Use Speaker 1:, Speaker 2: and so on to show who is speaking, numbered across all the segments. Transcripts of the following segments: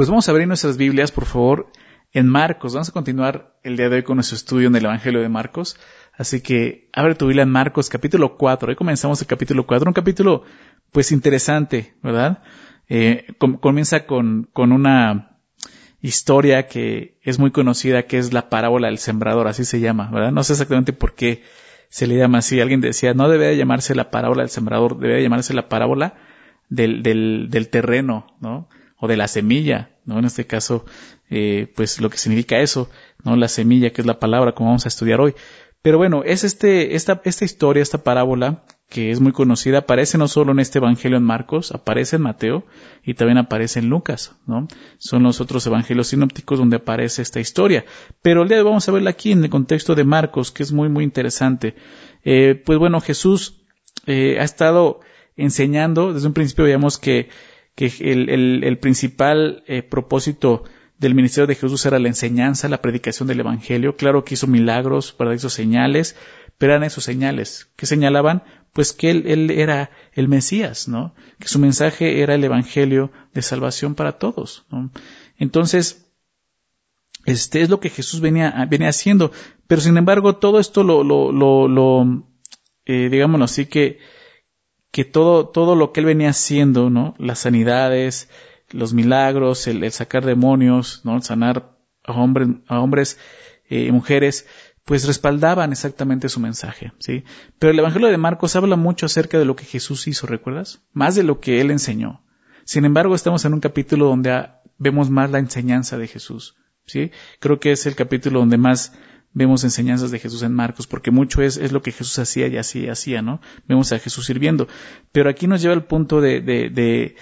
Speaker 1: Pues vamos a abrir nuestras Biblias, por favor, en Marcos. Vamos a continuar el día de hoy con nuestro estudio en el Evangelio de Marcos. Así que abre tu Biblia en Marcos capítulo 4. Hoy comenzamos el capítulo 4, un capítulo pues interesante, ¿verdad? Eh, comienza con, con una historia que es muy conocida, que es la parábola del sembrador, así se llama, ¿verdad? No sé exactamente por qué se le llama así. Alguien decía, no debe llamarse la parábola del sembrador, debe llamarse la parábola del, del terreno, ¿no? O de la semilla, ¿no? En este caso, eh, pues lo que significa eso, ¿no? La semilla, que es la palabra, como vamos a estudiar hoy. Pero bueno, es este, esta, esta historia, esta parábola, que es muy conocida, aparece no solo en este Evangelio en Marcos, aparece en Mateo y también aparece en Lucas, ¿no? Son los otros evangelios sinópticos donde aparece esta historia. Pero el día de hoy vamos a verla aquí en el contexto de Marcos, que es muy, muy interesante. Eh, pues bueno, Jesús eh, ha estado enseñando, desde un principio veíamos que, que el, el, principal eh, propósito del ministerio de Jesús era la enseñanza, la predicación del Evangelio. Claro que hizo milagros, ¿verdad? Hizo señales, pero eran esos señales que señalaban pues que él, él, era el Mesías, ¿no? Que su mensaje era el Evangelio de salvación para todos. Entonces, este es lo que Jesús venía, venía haciendo, pero sin embargo todo esto lo, lo, lo, lo eh, digámoslo así que, que todo, todo lo que él venía haciendo, ¿no? Las sanidades, los milagros, el, sacar demonios, ¿no? El sanar a hombres, a hombres y eh, mujeres, pues respaldaban exactamente su mensaje, ¿sí? Pero el Evangelio de Marcos habla mucho acerca de lo que Jesús hizo, ¿recuerdas? Más de lo que él enseñó. Sin embargo, estamos en un capítulo donde vemos más la enseñanza de Jesús, ¿sí? Creo que es el capítulo donde más vemos enseñanzas de Jesús en Marcos, porque mucho es, es lo que Jesús hacía y hacía, hacía, ¿no? Vemos a Jesús sirviendo. Pero aquí nos lleva al punto de, de,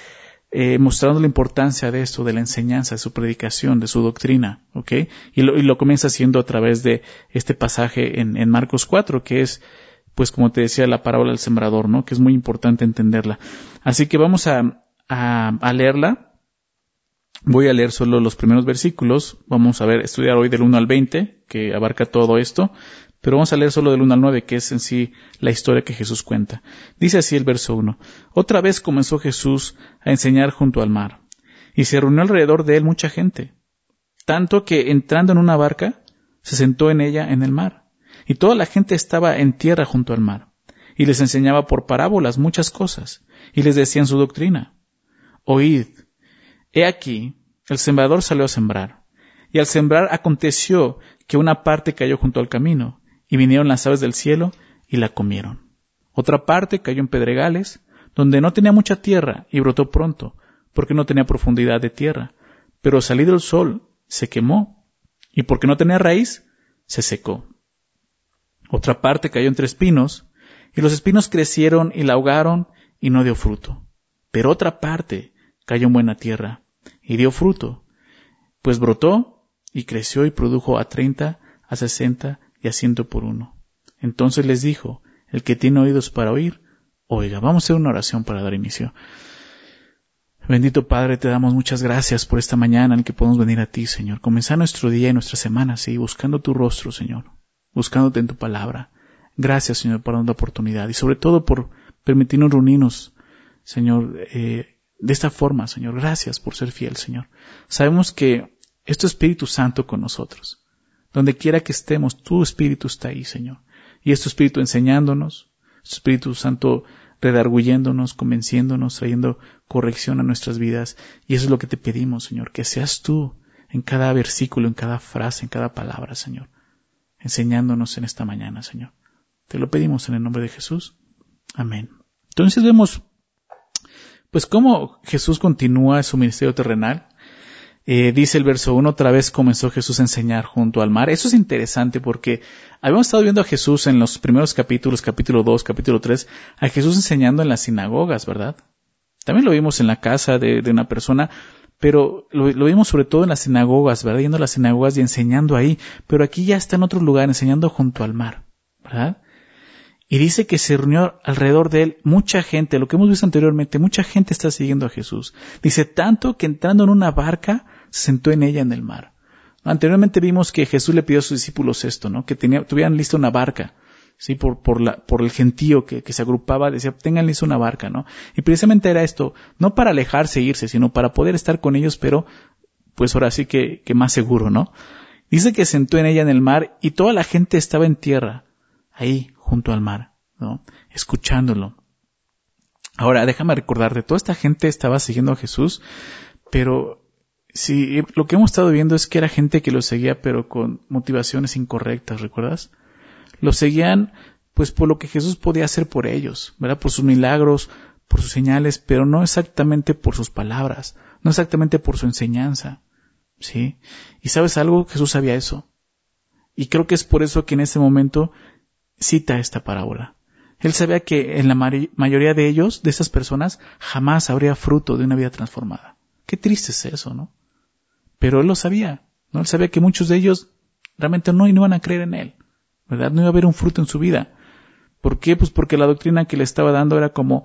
Speaker 1: eh, mostrando la importancia de esto, de la enseñanza, de su predicación, de su doctrina, ¿ok? Y lo, y lo comienza haciendo a través de este pasaje en, en, Marcos 4, que es, pues como te decía, la parábola del sembrador, ¿no? Que es muy importante entenderla. Así que vamos a, a leerla. Voy a leer solo los primeros versículos. Vamos a ver, estudiar hoy del 1 al 20, que abarca todo esto. Pero vamos a leer solo del 1 al 9, que es en sí la historia que Jesús cuenta. Dice así el verso 1. Otra vez comenzó Jesús a enseñar junto al mar, y se reunió alrededor de él mucha gente, tanto que entrando en una barca, se sentó en ella en el mar, y toda la gente estaba en tierra junto al mar, y les enseñaba por parábolas muchas cosas, y les decía su doctrina, Oíd, he aquí, el sembrador salió a sembrar, y al sembrar aconteció que una parte cayó junto al camino, y vinieron las aves del cielo y la comieron. Otra parte cayó en pedregales, donde no tenía mucha tierra y brotó pronto, porque no tenía profundidad de tierra. Pero salido el sol, se quemó, y porque no tenía raíz, se secó. Otra parte cayó entre espinos, y los espinos crecieron y la ahogaron, y no dio fruto. Pero otra parte cayó en buena tierra, y dio fruto, pues brotó, y creció y produjo a treinta, a sesenta y asiento por uno. Entonces les dijo, el que tiene oídos para oír, oiga. Vamos a hacer una oración para dar inicio. Bendito Padre, te damos muchas gracias por esta mañana en que podemos venir a ti, Señor. Comenzar nuestro día y nuestra semana, sí, buscando tu rostro, Señor. Buscándote en tu palabra. Gracias, Señor, por la oportunidad y sobre todo por permitirnos reunirnos, Señor, eh, de esta forma, Señor. Gracias por ser fiel, Señor. Sabemos que es tu Espíritu Santo con nosotros. Donde quiera que estemos, tu Espíritu está ahí, Señor. Y es tu Espíritu enseñándonos, tu Espíritu Santo redarguyéndonos, convenciéndonos, trayendo corrección a nuestras vidas. Y eso es lo que te pedimos, Señor, que seas tú en cada versículo, en cada frase, en cada palabra, Señor, enseñándonos en esta mañana, Señor. Te lo pedimos en el nombre de Jesús. Amén. Entonces vemos, pues, cómo Jesús continúa su ministerio terrenal eh, dice el verso 1, otra vez comenzó Jesús a enseñar junto al mar. Eso es interesante porque habíamos estado viendo a Jesús en los primeros capítulos, capítulo 2, capítulo 3, a Jesús enseñando en las sinagogas, ¿verdad? También lo vimos en la casa de, una persona, pero lo, lo, vimos sobre todo en las sinagogas, ¿verdad? Yendo a las sinagogas y enseñando ahí, pero aquí ya está en otro lugar, enseñando junto al mar, ¿verdad? Y dice que se reunió alrededor de él mucha gente, lo que hemos visto anteriormente, mucha gente está siguiendo a Jesús. Dice tanto que entrando en una barca, se sentó en ella en el mar. Anteriormente vimos que Jesús le pidió a sus discípulos esto, ¿no? Que tenía, tuvieran lista una barca, ¿sí? Por, por la, por el gentío que, que se agrupaba, decía, tengan lista una barca, ¿no? Y precisamente era esto, no para alejarse e irse, sino para poder estar con ellos, pero pues ahora sí que, que más seguro, ¿no? Dice que sentó en ella en el mar y toda la gente estaba en tierra, ahí, junto al mar, ¿no? Escuchándolo. Ahora, déjame recordarte, toda esta gente estaba siguiendo a Jesús, pero si lo que hemos estado viendo es que era gente que lo seguía, pero con motivaciones incorrectas, ¿recuerdas? Lo seguían, pues, por lo que Jesús podía hacer por ellos, ¿verdad? Por sus milagros, por sus señales, pero no exactamente por sus palabras, no exactamente por su enseñanza. ¿Sí? Y sabes algo, Jesús sabía eso. Y creo que es por eso que en ese momento cita esta parábola. Él sabía que en la mayoría de ellos, de esas personas, jamás habría fruto de una vida transformada. Qué triste es eso, ¿no? Pero él lo sabía, ¿no? Él sabía que muchos de ellos realmente no, iban a creer en él, ¿verdad? No iba a haber un fruto en su vida. ¿Por qué? Pues porque la doctrina que le estaba dando era como,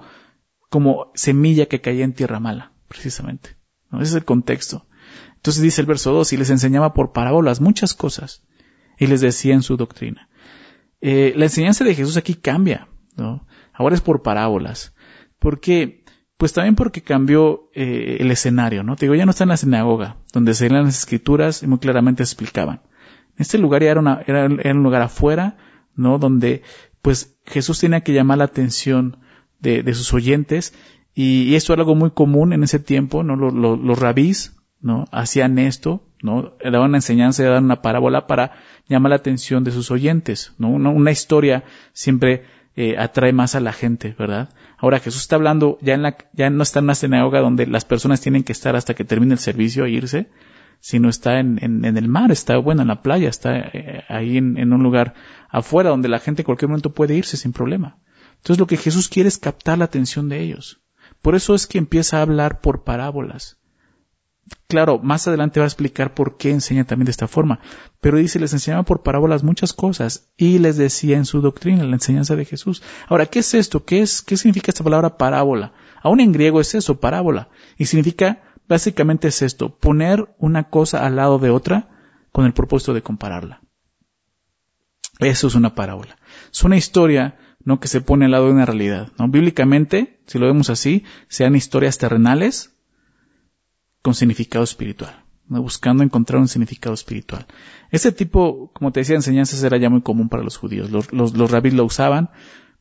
Speaker 1: como semilla que caía en tierra mala, precisamente. ¿no? Ese es el contexto. Entonces dice el verso 2, y les enseñaba por parábolas muchas cosas, y les decía en su doctrina. Eh, la enseñanza de Jesús aquí cambia, ¿no? Ahora es por parábolas. ¿Por qué? Pues también porque cambió eh, el escenario, ¿no? Te digo, ya no está en la sinagoga, donde se leen las escrituras y muy claramente se explicaban. Este lugar ya era, un lugar afuera, ¿no? Donde, pues, Jesús tenía que llamar la atención de, de sus oyentes, y, esto era algo muy común en ese tiempo, ¿no? Los, los, los rabís, ¿no? Hacían esto, ¿no? Daban una enseñanza, daban una parábola para llamar la atención de sus oyentes, ¿no? Una, historia siempre eh, atrae más a la gente, ¿verdad? Ahora Jesús está hablando, ya en la, ya no está en una sinagoga donde las personas tienen que estar hasta que termine el servicio e irse, sino está en, en, el mar, está bueno en la playa, está eh, ahí en, en, un lugar afuera donde la gente en cualquier momento puede irse sin problema. Entonces lo que Jesús quiere es captar la atención de ellos. Por eso es que empieza a hablar por parábolas. Claro, más adelante va a explicar por qué enseña también de esta forma, pero dice, les enseñaba por parábolas muchas cosas y les decía en su doctrina, la enseñanza de Jesús. Ahora, ¿qué es esto? ¿Qué es, qué significa esta palabra parábola? Aún en griego es eso, parábola. Y significa, básicamente es esto, poner una cosa al lado de otra con el propósito de compararla. Eso es una parábola. Es una historia, ¿no? Que se pone al lado de una realidad, ¿no? Bíblicamente, si lo vemos así, sean historias terrenales con significado espiritual, buscando encontrar un significado espiritual. Este tipo, como te decía, enseñanzas era ya muy común para los judíos. Los, los, lo usaban,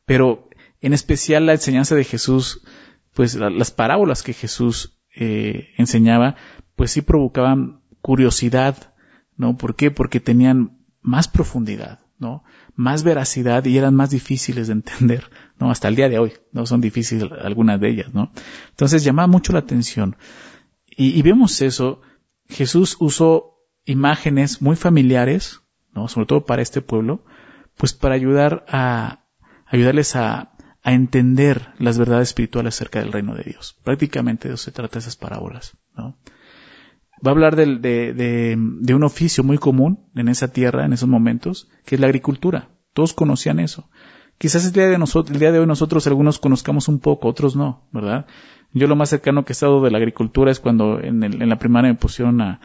Speaker 1: pero en especial la enseñanza de Jesús, pues las parábolas que Jesús eh, enseñaba, pues sí provocaban curiosidad, ¿no? ¿Por qué? Porque tenían más profundidad, ¿no? Más veracidad y eran más difíciles de entender, ¿no? Hasta el día de hoy, ¿no? Son difíciles algunas de ellas, ¿no? Entonces llamaba mucho la atención. Y, vemos eso. Jesús usó imágenes muy familiares, ¿no? Sobre todo para este pueblo, pues para ayudar a, ayudarles a, entender las verdades espirituales acerca del reino de Dios. Prácticamente de eso se trata esas parábolas, ¿no? Va a hablar de, de, de, de, un oficio muy común en esa tierra, en esos momentos, que es la agricultura. Todos conocían eso. Quizás el día de nosotros, el día de hoy nosotros algunos conozcamos un poco, otros no, ¿verdad? Yo lo más cercano que he estado de la agricultura es cuando en, la primaria me pusieron a,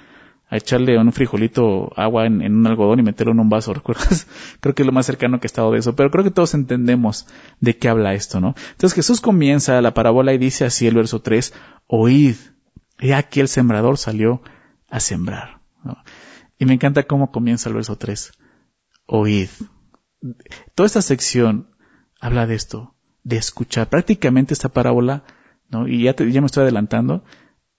Speaker 1: a echarle un frijolito agua en, un algodón y meterlo en un vaso, ¿recuerdas? creo que es lo más cercano que he estado de eso, pero creo que todos entendemos de qué habla esto, ¿no? Entonces Jesús comienza la parábola y dice así el verso 3, oíd, he aquí el sembrador salió a sembrar, Y me encanta cómo comienza el verso 3, oíd. Toda esta sección habla de esto, de escuchar. Prácticamente esta parábola Y ya, ya me estoy adelantando,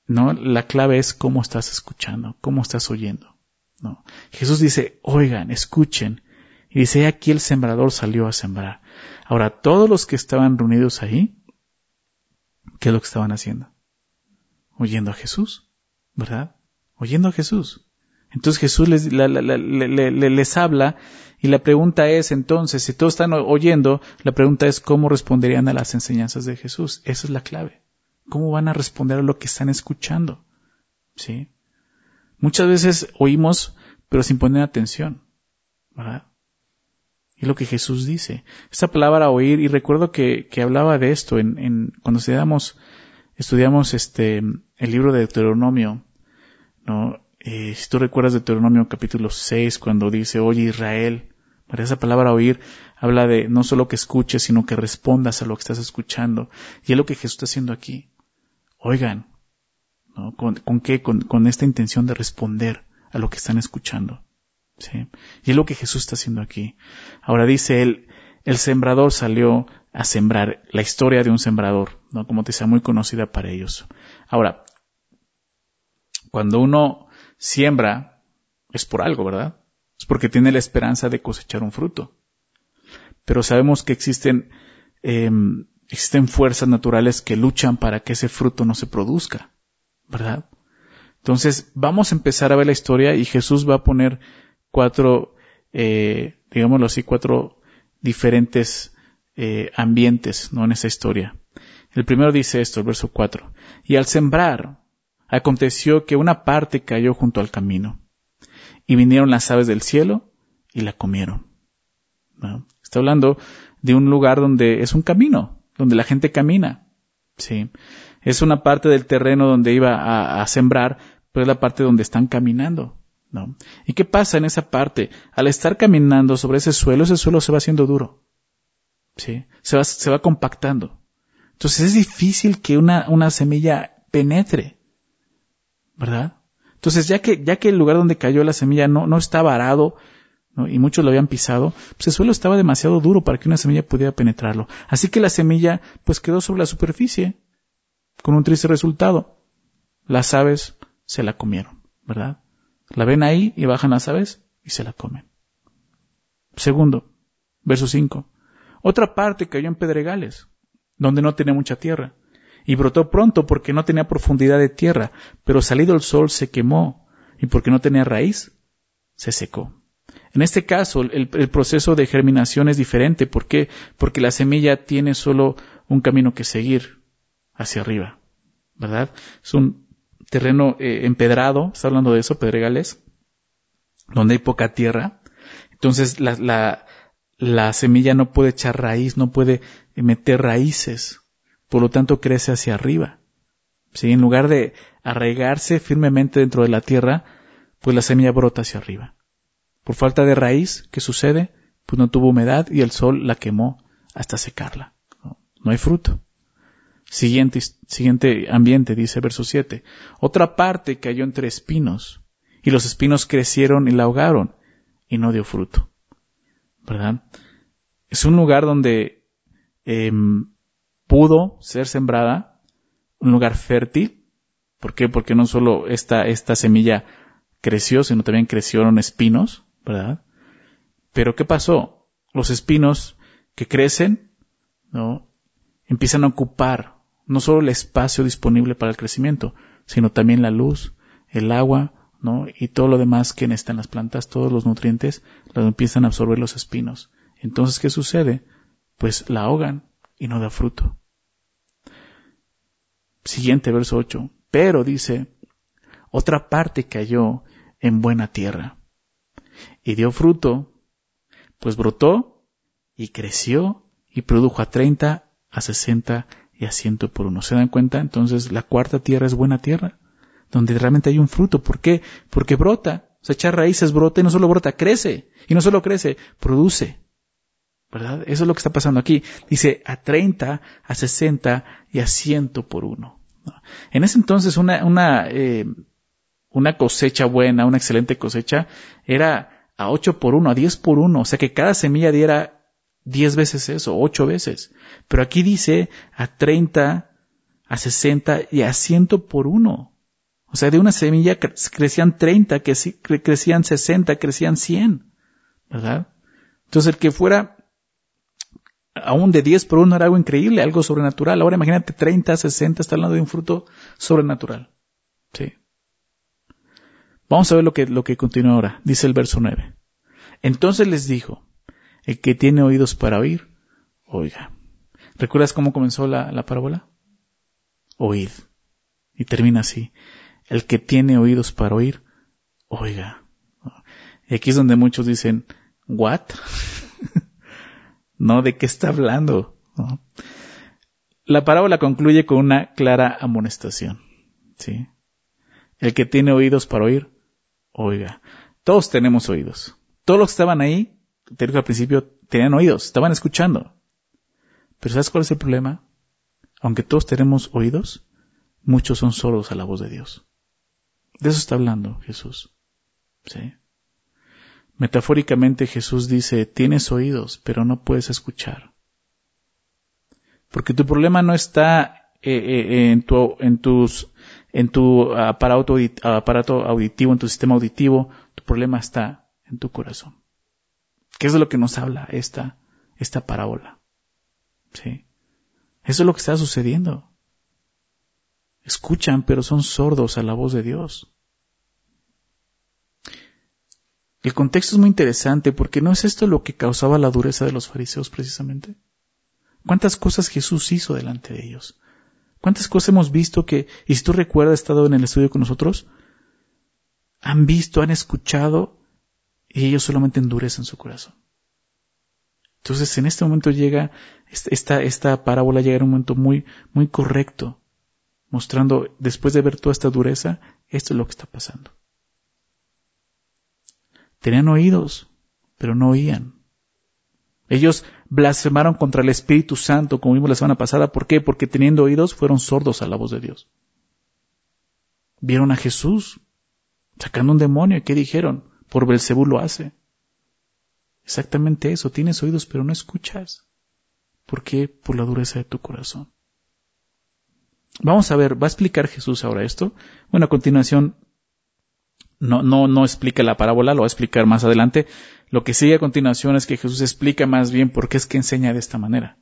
Speaker 1: ¿no? La clave es cómo estás escuchando, cómo estás oyendo, ¿no? Jesús dice, oigan, escuchen. Y dice, aquí el sembrador salió a sembrar. Ahora, todos los que estaban reunidos ahí, ¿qué es lo que estaban haciendo? Oyendo a Jesús, ¿verdad? Oyendo a Jesús. Entonces Jesús les, les habla y la pregunta es entonces, si todos están oyendo, la pregunta es cómo responderían a las enseñanzas de Jesús. Esa es la clave. ¿Cómo van a responder a lo que están escuchando? ¿Sí? Muchas veces oímos, pero sin poner atención. ¿Verdad? Y lo que Jesús dice. Esta palabra oír, y recuerdo que, que hablaba de esto en, en, cuando estudiamos, estudiamos este, el libro de Deuteronomio, ¿no? Eh, si tú recuerdas de Deuteronomio capítulo 6, cuando dice, oye Israel, para esa palabra oír habla de no solo que escuches, sino que respondas a lo que estás escuchando. Y es lo que Jesús está haciendo aquí. Oigan, ¿Con, con qué? Con, con, esta intención de responder a lo que están escuchando. ¿sí? Y es lo que Jesús está haciendo aquí. Ahora dice él, el sembrador salió a sembrar, la historia de un sembrador, ¿no? Como te sea muy conocida para ellos. Ahora, cuando uno siembra, es por algo, ¿verdad? Es porque tiene la esperanza de cosechar un fruto. Pero sabemos que existen, em, existen fuerzas naturales que luchan para que ese fruto no se produzca, ¿verdad? Entonces, vamos a empezar a ver la historia y Jesús va a poner cuatro, eh, digámoslo así, cuatro diferentes eh, ambientes, ¿no? En esa historia. El primero dice esto, el verso 4. Y al sembrar, aconteció que una parte cayó junto al camino, y vinieron las aves del cielo y la comieron. Está hablando de un lugar donde es un camino, donde la gente camina. Sí. Es una parte del terreno donde iba a, sembrar, pero es la parte donde están caminando. ¿no? ¿Y qué pasa en esa parte? Al estar caminando sobre ese suelo, ese suelo se va haciendo duro. ¿sí? Se va, compactando. Entonces es difícil que una semilla penetre. ¿Verdad? Entonces ya que, ya que el lugar donde cayó la semilla no, no estaba arado, y muchos lo habían pisado, pues el suelo estaba demasiado duro para que una semilla pudiera penetrarlo. Así que la semilla pues quedó sobre la superficie, con un triste resultado. Las aves se la comieron, ¿verdad? La ven ahí y bajan las aves y se la comen. Segundo, verso 5. Otra parte cayó en pedregales, donde no tenía mucha tierra, y brotó pronto porque no tenía profundidad de tierra, pero salido el sol se quemó, y porque no tenía raíz, se secó. En este caso, el, proceso de germinación es diferente. ¿Por qué? Porque la semilla tiene solo un camino que seguir hacia arriba. ¿Verdad? Es un terreno eh, empedrado, está hablando de eso, pedregales, donde hay poca tierra. Entonces la, la, la semilla no puede echar raíz, no puede meter raíces, por lo tanto crece hacia arriba. ¿Sí? En lugar de arraigarse firmemente dentro de la tierra, pues la semilla brota hacia arriba. Por falta de raíz, ¿qué sucede? Pues no tuvo humedad y el sol la quemó hasta secarla. No, hay fruto. Siguiente, siguiente ambiente, dice verso 7. Otra parte cayó entre espinos, y los espinos crecieron y la ahogaron, y no dio fruto. ¿Verdad? Es un lugar donde em, pudo ser sembrada, un lugar fértil. ¿Por qué? Porque no solo esta, esta semilla creció, sino también crecieron espinos, ¿verdad? Pero ¿qué pasó? Los espinos que crecen, ¿no? Empiezan a ocupar no solo el espacio disponible para el crecimiento, sino también la luz, el agua, ¿no? Y todo lo demás que necesitan las plantas, todos los nutrientes, los empiezan a absorber los espinos. Entonces, ¿qué sucede? Pues la ahogan y no da fruto. Siguiente verso 8. Pero dice, otra parte cayó en buena tierra y dio fruto, pues brotó y creció y produjo a treinta, a sesenta y a ciento por uno. ¿Se dan cuenta? Entonces la cuarta tierra es buena tierra, donde realmente hay un fruto. ¿Por qué? Porque brota. O sea, echar raíces brota y no solo brota, crece. Y no solo crece, produce. ¿Verdad? Eso es lo que está pasando aquí. Dice a 30, a 60 y a 100 por uno. En ese entonces una, una, eh, una cosecha buena, una excelente cosecha, era a 8 por uno, a 10 por uno. O sea que cada semilla diera diez veces eso, ocho veces. Pero aquí dice a treinta, a sesenta y a ciento por uno. O sea, de una semilla crecían treinta, crecían sesenta, crecían cien. ¿Verdad? Entonces el que fuera aún de diez por uno era algo increíble, algo sobrenatural. Ahora imagínate treinta, sesenta, está hablando de un fruto sobrenatural. Sí. Vamos a ver lo que, lo que continúa ahora. Dice el verso nueve. Entonces les dijo, el que tiene oídos para oír, oiga. ¿Recuerdas cómo comenzó la, la parábola? Oíd. Y termina así. El que tiene oídos para oír, oiga. Y aquí es donde muchos dicen, ¿what? no, ¿de qué está hablando? La parábola concluye con una clara amonestación. ¿sí? El que tiene oídos para oír, oiga. Todos tenemos oídos. Todos los que estaban ahí te digo al principio, tenían oídos, estaban escuchando. Pero ¿sabes cuál es el problema? Aunque todos tenemos oídos, muchos son sordos a la voz de Dios. De eso está hablando Jesús. ¿Sí? Metafóricamente Jesús dice, tienes oídos, pero no puedes escuchar. Porque tu problema no está eh, eh, en, tu, tus, en tu aparato, aparato auditivo, en tu sistema auditivo, tu problema está en tu corazón. ¿Qué es de lo que nos habla esta, esta parábola? ¿Sí? Eso es lo que está sucediendo. Escuchan, pero son sordos a la voz de Dios. El contexto es muy interesante porque no es esto lo que causaba la dureza de los fariseos precisamente. ¿Cuántas cosas Jesús hizo delante de ellos? ¿Cuántas cosas hemos visto que, y si tú recuerdas, estado en el estudio con nosotros, han visto, han escuchado, y ellos solamente endurecen su corazón. Entonces, en este momento llega, esta, esta parábola llega en un momento muy, muy correcto, mostrando, después de ver toda esta dureza, esto es lo que está pasando. Tenían oídos, pero no oían. Ellos blasfemaron contra el Espíritu Santo, como vimos la semana pasada. ¿Por qué? Porque teniendo oídos fueron sordos a la voz de Dios. Vieron a Jesús sacando un demonio y ¿qué dijeron? Por Belcebú lo hace. Exactamente eso. Tienes oídos pero no escuchas. ¿Por qué? Por la dureza de tu corazón. Vamos a ver, ¿va a explicar Jesús ahora esto? Bueno, a continuación no, no, no explica la parábola, lo va a explicar más adelante. Lo que sigue a continuación es que Jesús explica más bien por qué es que enseña de esta manera.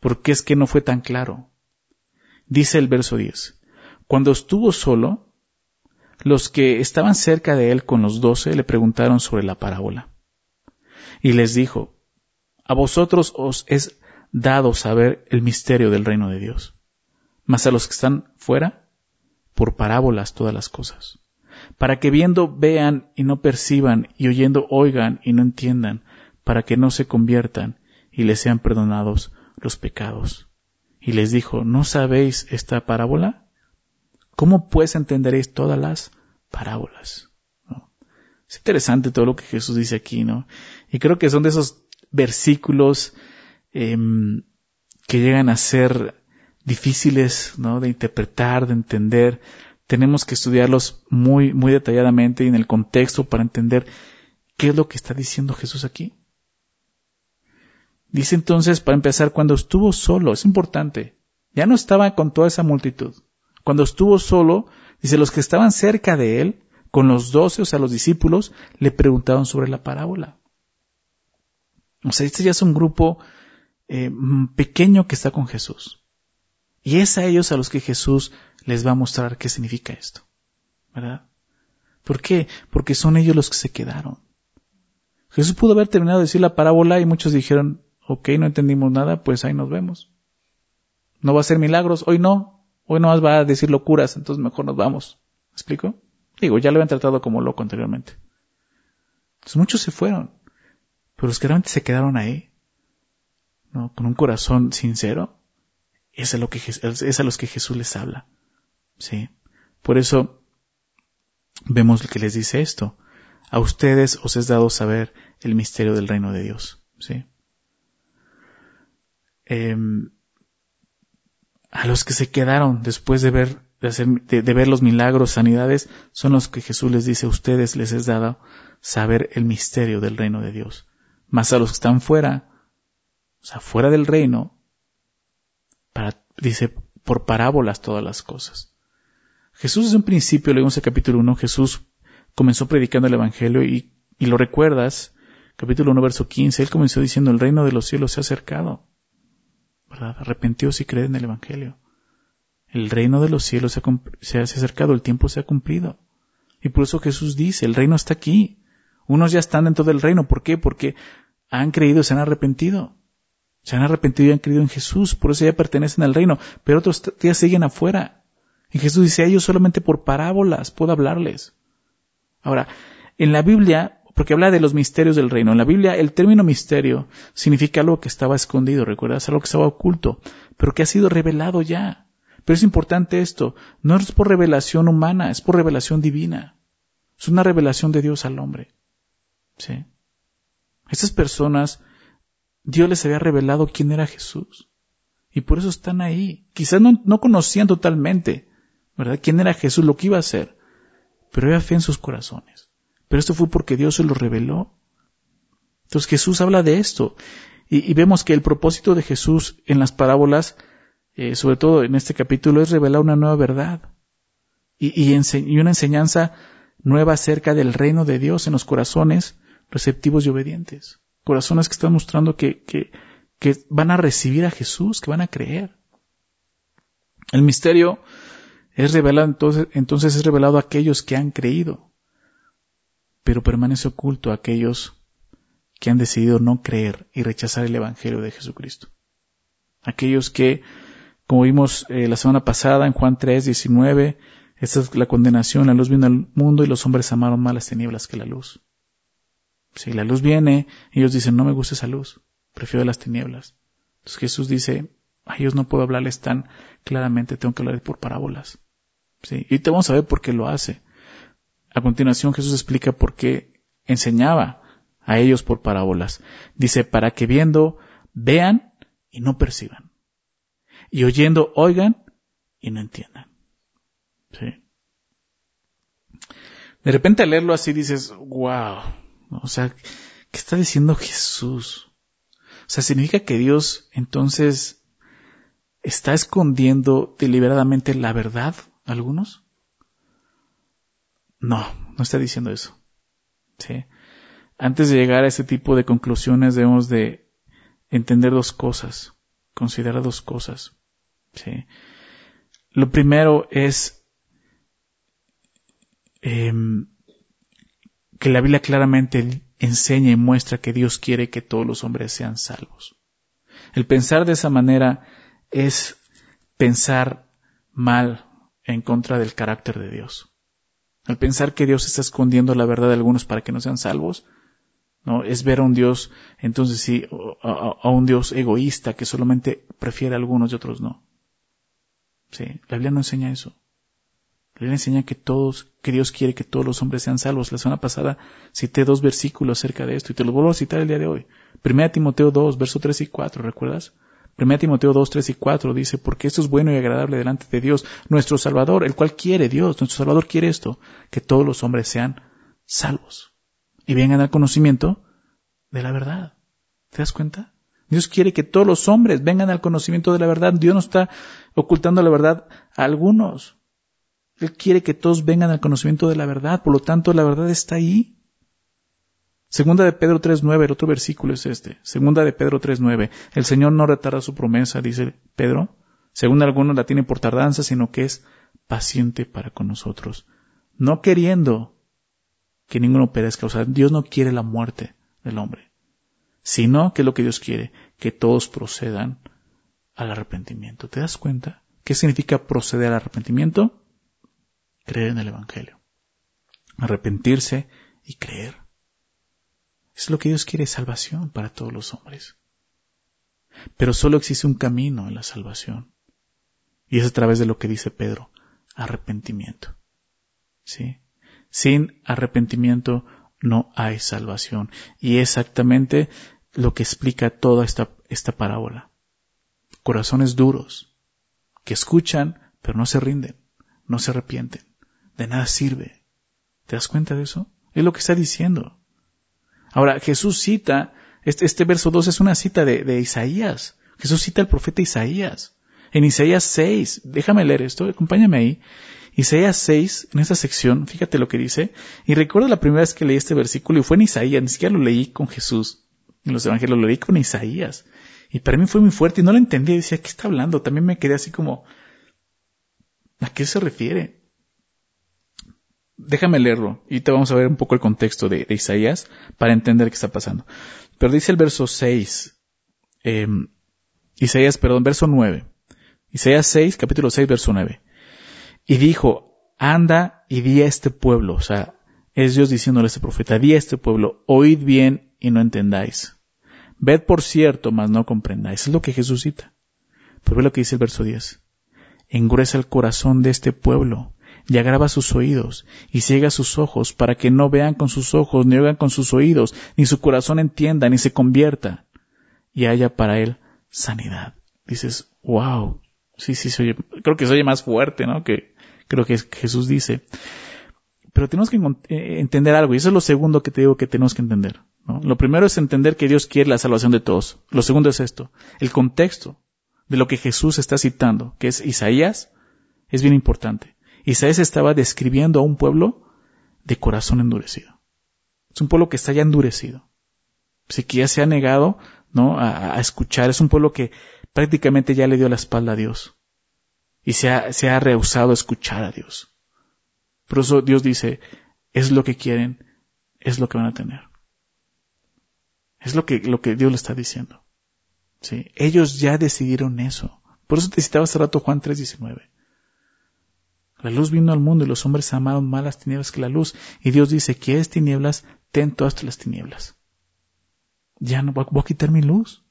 Speaker 1: ¿Por qué es que no fue tan claro? Dice el verso 10. Cuando estuvo solo, los que estaban cerca de él con los doce le preguntaron sobre la parábola. Y les dijo, a vosotros os es dado saber el misterio del reino de Dios, mas a los que están fuera, por parábolas todas las cosas para que viendo vean y no perciban, y oyendo oigan y no entiendan, para que no se conviertan y les sean perdonados los pecados. Y les dijo, ¿no sabéis esta parábola? ¿Cómo pues entenderéis todas las parábolas? Es interesante todo lo que Jesús dice aquí, ¿no? Y creo que son de esos versículos em, que llegan a ser difíciles, ¿no? De interpretar, de entender, tenemos que estudiarlos muy, muy detalladamente y en el contexto para entender qué es lo que está diciendo Jesús aquí. Dice entonces, para empezar, cuando estuvo solo, es importante, ya no estaba con toda esa multitud. Cuando estuvo solo, dice, los que estaban cerca de él, con los doce, o sea, los discípulos, le preguntaron sobre la parábola. O sea, este ya es un grupo eh, pequeño que está con Jesús. Y es a ellos a los que Jesús les va a mostrar qué significa esto. ¿Verdad? ¿Por qué? Porque son ellos los que se quedaron. Jesús pudo haber terminado de decir la parábola y muchos dijeron, ok, no entendimos nada, pues ahí nos vemos. No va a ser milagros, hoy no, hoy no más va a decir locuras, entonces mejor nos vamos. ¿Me explico? Digo, ya lo habían tratado como loco anteriormente. Entonces muchos se fueron, pero los que realmente se quedaron ahí, ¿no? Con un corazón sincero, es a, lo que, los que Jesús les habla. ¿Sí? Por eso vemos que les dice esto. A ustedes os es dado saber el misterio del reino de Dios. ¿Sí? Em, a los que se quedaron después de ver, de, de ver los milagros, sanidades, son los que Jesús les dice, a ustedes les es dado saber el misterio del reino de Dios. Mas a los que están fuera, o sea, fuera del reino, dice, por parábolas todas las cosas. Jesús desde un principio, leemos el capítulo 1, Jesús comenzó predicando el Evangelio y, y lo recuerdas, capítulo 1, verso 15, él comenzó diciendo, el reino de los cielos se ha acercado. ¿Verdad? Arrepentíos y creed en el Evangelio. El reino de los cielos se ha, se ha acercado, el tiempo se ha cumplido. Y por eso Jesús dice, el reino está aquí. Unos ya están dentro del reino. ¿Por qué? Porque han creído, se han arrepentido. Se han arrepentido y han creído en Jesús, por eso ya pertenecen al reino, pero otros ya siguen afuera. Y Jesús dice a ellos solamente por parábolas puedo hablarles. Ahora, en la Biblia, porque habla de los misterios del reino, en la Biblia el término misterio significa algo que estaba escondido, recuerdas, algo que estaba oculto, pero que ha sido revelado ya. Pero es importante esto, no es por revelación humana, es por revelación divina. Es una revelación de Dios al hombre. ¿Sí? Estas personas Dios les había revelado quién era Jesús. Y por eso están ahí. Quizás no, conocían totalmente, ¿verdad? ¿Quién era Jesús? Lo que iba a hacer. Pero había fe en sus corazones. Pero esto fue porque Dios se lo reveló. Entonces Jesús habla de esto. Y, vemos que el propósito de Jesús en las parábolas, eh, sobre todo en este capítulo, es revelar una nueva verdad. Y, y una enseñanza nueva acerca del reino de Dios en los corazones receptivos y obedientes. Corazones que están mostrando que, que, van a recibir a Jesús, que van a creer. El misterio es revelado entonces, entonces es revelado a aquellos que han creído, pero permanece oculto a aquellos que han decidido no creer y rechazar el Evangelio de Jesucristo. Aquellos que, como vimos eh, la semana pasada en Juan 3, 19, esta es la condenación, la luz vino al mundo y los hombres amaron más las tinieblas que la luz. Si la luz viene, ellos dicen, no me gusta esa luz, prefiero las tinieblas. Entonces Jesús dice, a ellos no puedo hablarles tan claramente, tengo que hablar por parábolas. ¿Sí? Y te vamos a ver por qué lo hace. A continuación Jesús explica por qué enseñaba a ellos por parábolas. Dice, para que viendo, vean y no perciban. Y oyendo, oigan y no entiendan. ¿Sí? De repente al leerlo así dices, wow, o sea, ¿qué está diciendo Jesús? O sea, significa que Dios entonces está escondiendo deliberadamente la verdad a algunos. No, no está diciendo eso. ¿Sí? Antes de llegar a ese tipo de conclusiones debemos de entender dos cosas, considerar dos cosas. ¿Sí? Lo primero es em, que la Biblia claramente enseña y muestra que Dios quiere que todos los hombres sean salvos. El pensar de esa manera es pensar mal en contra del carácter de Dios. Al pensar que Dios está escondiendo la verdad de algunos para que no sean salvos, ¿no? Es ver a un Dios, entonces sí, a, un Dios egoísta que solamente prefiere a algunos y otros no. Sí, la Biblia no enseña eso. La Biblia enseña que todos, que Dios quiere que todos los hombres sean salvos. La semana pasada cité dos versículos acerca de esto y te los vuelvo a citar el día de hoy. Primera Timoteo 2, verso 3 y 4, ¿recuerdas? Primera Timoteo 2, 3 y 4 dice, porque esto es bueno y agradable delante de Dios, nuestro Salvador, el cual quiere Dios, nuestro Salvador quiere esto, que todos los hombres sean salvos y vengan al conocimiento de la verdad. ¿Te das cuenta? Dios quiere que todos los hombres vengan al conocimiento de la verdad. Dios no está ocultando la verdad a algunos. Él quiere que todos vengan al conocimiento de la verdad. Por lo tanto, la verdad está ahí. Segunda de Pedro 3.9, el otro versículo es este. Segunda de Pedro 3.9. El Señor no retarda su promesa, dice Pedro. Según algunos la tiene por tardanza, sino que es paciente para con nosotros. No queriendo que ninguno perezca. O sea, Dios no quiere la muerte del hombre. Sino, que es lo que Dios quiere? Que todos procedan al arrepentimiento. ¿Te das cuenta? ¿Qué significa proceder al arrepentimiento? Creer en el Evangelio. Arrepentirse y creer. Es lo que Dios quiere, salvación para todos los hombres. Pero solo existe un camino en la salvación. Y es a través de lo que dice Pedro, arrepentimiento. ¿Sí? Sin arrepentimiento no hay salvación. Y exactamente lo que explica toda esta, esta parábola. Corazones duros, que escuchan, pero no se rinden, no se arrepienten. De nada sirve. ¿Te das cuenta de eso? Es lo que está diciendo. Ahora, Jesús cita, este, este verso 2 es una cita de, Isaías. Jesús cita al profeta Isaías. En Isaías 6, déjame leer esto, acompáñame ahí. Isaías 6, en esa sección, fíjate lo que dice. Y recuerdo la primera vez que leí este versículo y fue en Isaías, ni siquiera lo leí con Jesús. En los evangelios lo leí con Isaías. Y para mí fue muy fuerte y no lo entendía. Decía, ¿qué está hablando? También me quedé así como, ¿a qué se refiere? Déjame leerlo y te vamos a ver un poco el contexto de, Isaías para entender qué está pasando. Pero dice el verso 6, em, Isaías, perdón, verso 9. Isaías 6, capítulo 6, verso 9. Y dijo, anda y di a este pueblo, o sea, es Dios diciéndole a este profeta, di a este pueblo, oíd bien y no entendáis. Ved por cierto, mas no comprendáis. Es lo que Jesús cita. Pero ve lo que dice el verso 10. Engruesa el corazón de este pueblo y agrava sus oídos, y ciega sus ojos, para que no vean con sus ojos, ni oigan con sus oídos, ni su corazón entienda, ni se convierta, y haya para él sanidad. Dices, wow, sí, sí, creo que se oye más fuerte, ¿no? Que, creo que Jesús dice. Pero tenemos que eh, entender algo, y eso es lo segundo que te digo que tenemos que entender. Lo primero es entender que Dios quiere la salvación de todos. Lo segundo es esto, el contexto de lo que Jesús está citando, que es Isaías, es bien importante. Isaías estaba describiendo a un pueblo de corazón endurecido. Es un pueblo que está ya endurecido. Así que ya se ha negado, ¿no? A, escuchar. Es un pueblo que prácticamente ya le dio la espalda a Dios. Y se ha, se ha rehusado a escuchar a Dios. Por eso Dios dice, es lo que quieren, es lo que van a tener. Es lo que, lo que Dios le está diciendo. ¿Sí? Ellos ya decidieron eso. Por eso te citaba hace rato Juan 3:19. La luz vino al mundo y los hombres amaron más las tinieblas que la luz. Y Dios dice, que es tinieblas, ten todas las tinieblas. Ya no voy a quitar mi luz.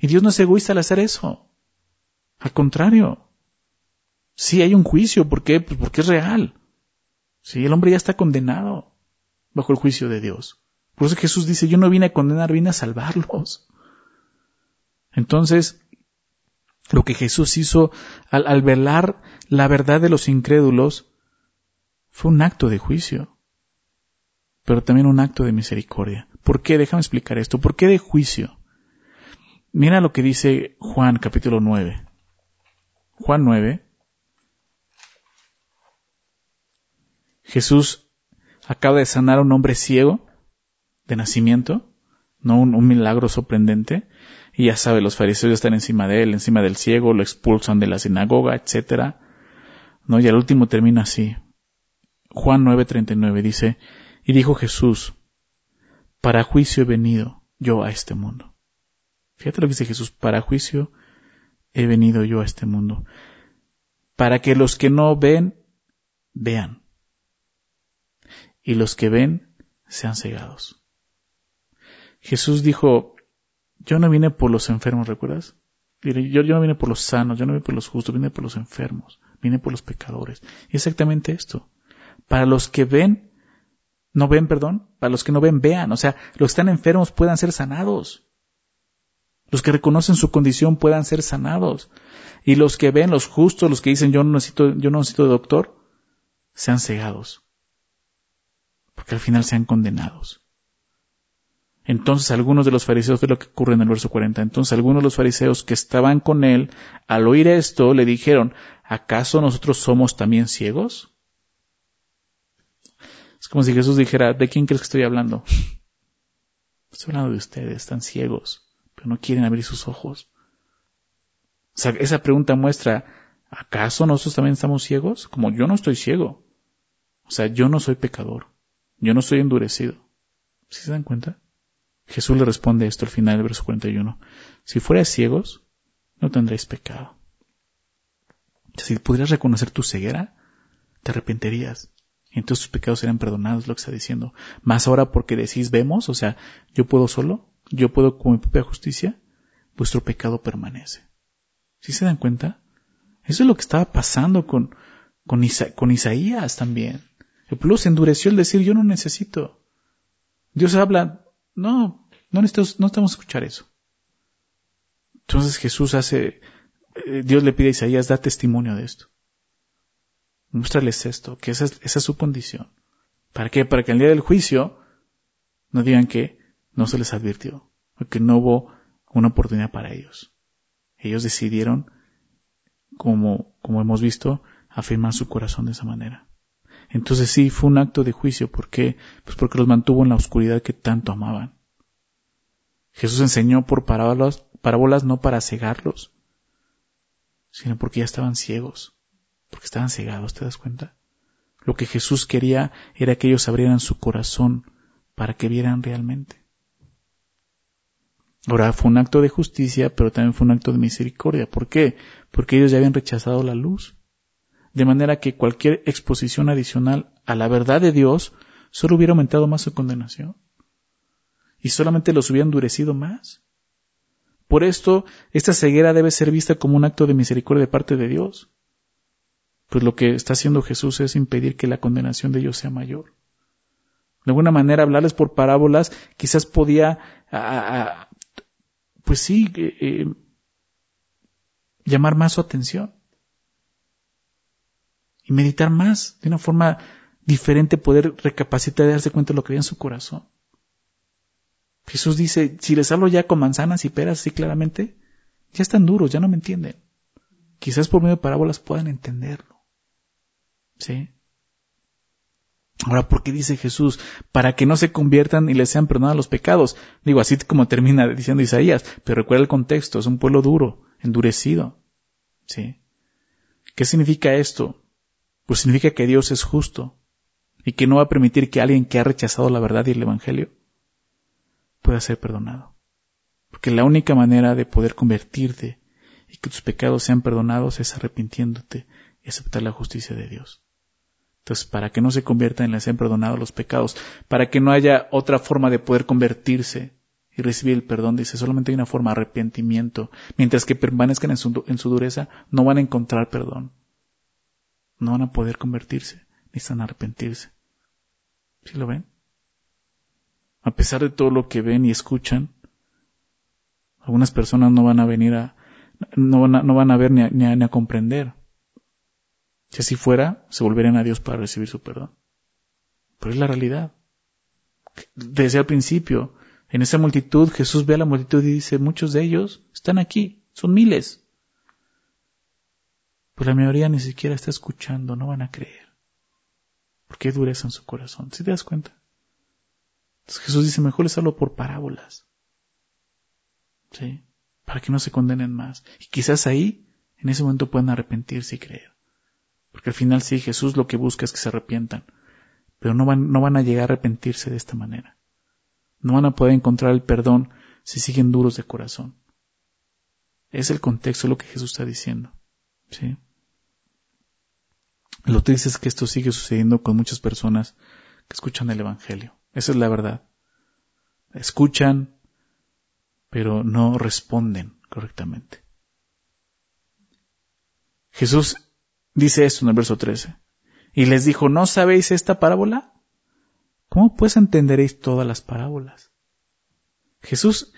Speaker 1: Y Dios no es egoísta al hacer eso. Al contrario. Sí hay un juicio. ¿Por qué? Pues porque es real. Sí, el hombre ya está condenado bajo el juicio de Dios. Por eso Jesús dice, yo no vine a condenar, vine a salvarlos. Entonces, lo que Jesús hizo al, al velar la verdad de los incrédulos fue un acto de juicio, pero también un acto de misericordia. ¿Por qué? Déjame explicar esto. ¿Por qué de juicio? Mira lo que dice Juan capítulo 9. Juan 9, Jesús acaba de sanar a un hombre ciego de nacimiento, no un, milagro sorprendente, y ya sabe, los fariseos están encima de él, encima del ciego, lo expulsan de la sinagoga, etc. ¿No? Y al último termina así. Juan 9:39 dice, y dijo Jesús, para juicio he venido yo a este mundo. Fíjate lo que dice Jesús, para juicio he venido yo a este mundo, para que los que no ven, vean, y los que ven sean cegados. Jesús dijo, yo no vine por los enfermos, ¿recuerdas? Yo, no vine por los sanos, yo no vine por los justos, vine por los enfermos, vine por los pecadores. Y exactamente esto. Para los que ven, no ven, perdón, para los que no ven, vean. O sea, los que están enfermos puedan ser sanados. Los que reconocen su condición puedan ser sanados. Y los que ven, los justos, los que dicen yo no necesito, yo no necesito de doctor, sean cegados porque al final sean condenados. Entonces algunos de los fariseos, ve lo que ocurre en el verso 40, entonces algunos de los fariseos que estaban con él, al oír esto, le dijeron, ¿acaso nosotros somos también ciegos? Es como si Jesús dijera, ¿de quién crees que estoy hablando? Estoy hablando de ustedes, están ciegos, pero no quieren abrir sus ojos. O sea, esa pregunta muestra, ¿acaso nosotros también estamos ciegos? Como yo no estoy ciego. O sea, yo no soy pecador. Yo no estoy endurecido. ¿Sí se dan cuenta? Jesús le responde esto al final del verso 41. Si fueras ciegos, no tendréis pecado. Si pudieras reconocer tu ceguera, te arrepentirías. Y entonces tus pecados serán perdonados, lo que está diciendo. Más ahora porque decís vemos, o sea, yo puedo solo, yo puedo con mi propia justicia, vuestro pecado permanece. ¿Sí se dan cuenta? Eso es lo que estaba pasando con, con, con Isaías también. El pueblo se endureció al decir yo no necesito. Dios habla, no, no necesitamos, no estamos a escuchar eso. Entonces Jesús hace, eh, Dios le pide a Isaías, da testimonio de esto. Muéstrales esto, que esa es, esa es su condición. ¿Para qué? Para que el día del juicio no digan que no se les advirtió, que no hubo una oportunidad para ellos. Ellos decidieron, como, como hemos visto, afirmar su corazón de esa manera. Entonces sí, fue un acto de juicio. ¿Por qué? Pues porque los mantuvo en la oscuridad que tanto amaban. Jesús enseñó por parábolas, parábolas no para cegarlos, sino porque ya estaban ciegos, porque estaban cegados, ¿te das cuenta? Lo que Jesús quería era que ellos abrieran su corazón para que vieran realmente. Ahora fue un acto de justicia, pero también fue un acto de misericordia. ¿Por qué? Porque ellos ya habían rechazado la luz de manera que cualquier exposición adicional a la verdad de Dios solo hubiera aumentado más su condenación y solamente los hubiera endurecido más. Por esto, esta ceguera debe ser vista como un acto de misericordia de parte de Dios, pues lo que está haciendo Jesús es impedir que la condenación de ellos sea mayor. De alguna manera, hablarles por parábolas quizás podía, pues sí, eh, eh, llamar más su atención. Y meditar más, de una forma diferente, poder recapacitar y darse cuenta de lo que hay en su corazón. Jesús dice, si les hablo ya con manzanas y peras así claramente, ya están duros, ya no me entienden. Quizás por medio de parábolas puedan entenderlo. ¿Sí? Ahora, ¿por qué dice Jesús? Para que no se conviertan y les sean perdonados los pecados. Digo, así como termina diciendo Isaías, pero recuerda el contexto, es un pueblo duro, endurecido. ¿Sí? ¿Qué significa esto? Pues significa que Dios es justo y que no va a permitir que alguien que ha rechazado la verdad y el Evangelio pueda ser perdonado. Porque la única manera de poder convertirte y que tus pecados sean perdonados es arrepintiéndote y aceptar la justicia de Dios. Entonces, para que no se conviertan en la sean perdonados los pecados, para que no haya otra forma de poder convertirse y recibir el perdón, dice, solamente hay una forma, arrepentimiento. Mientras que permanezcan en su dureza, no van a encontrar perdón. No van a poder convertirse, necesitan arrepentirse. ¿Sí lo ven? A pesar de todo lo que ven y escuchan, algunas personas no van a venir a, no van a, no van a ver ni a, ni a comprender. Si así fuera, se volverían a Dios para recibir su perdón. Pero es la realidad. Desde el principio, en esa multitud, Jesús ve a la multitud y dice, muchos de ellos están aquí, son miles. Pues la mayoría ni siquiera está escuchando, no van a creer. Porque hay dureza en su corazón. ¿Sí te das cuenta? Entonces Jesús dice, mejor les hablo por parábolas. ¿Sí? Para que no se condenen más. Y quizás ahí, en ese momento puedan arrepentirse y creer. Porque al final sí, Jesús lo que busca es que se arrepientan. Pero no van, no van a llegar a arrepentirse de esta manera. No van a poder encontrar el perdón si siguen duros de corazón. Es el contexto de lo que Jesús está diciendo. ¿Sí? Lo triste es que esto sigue sucediendo con muchas personas que escuchan el Evangelio. Esa es la verdad. Escuchan, pero no responden correctamente. Jesús dice esto en el verso 13. Y les dijo, ¿no sabéis esta parábola? ¿Cómo pues entenderéis todas las parábolas? Jesús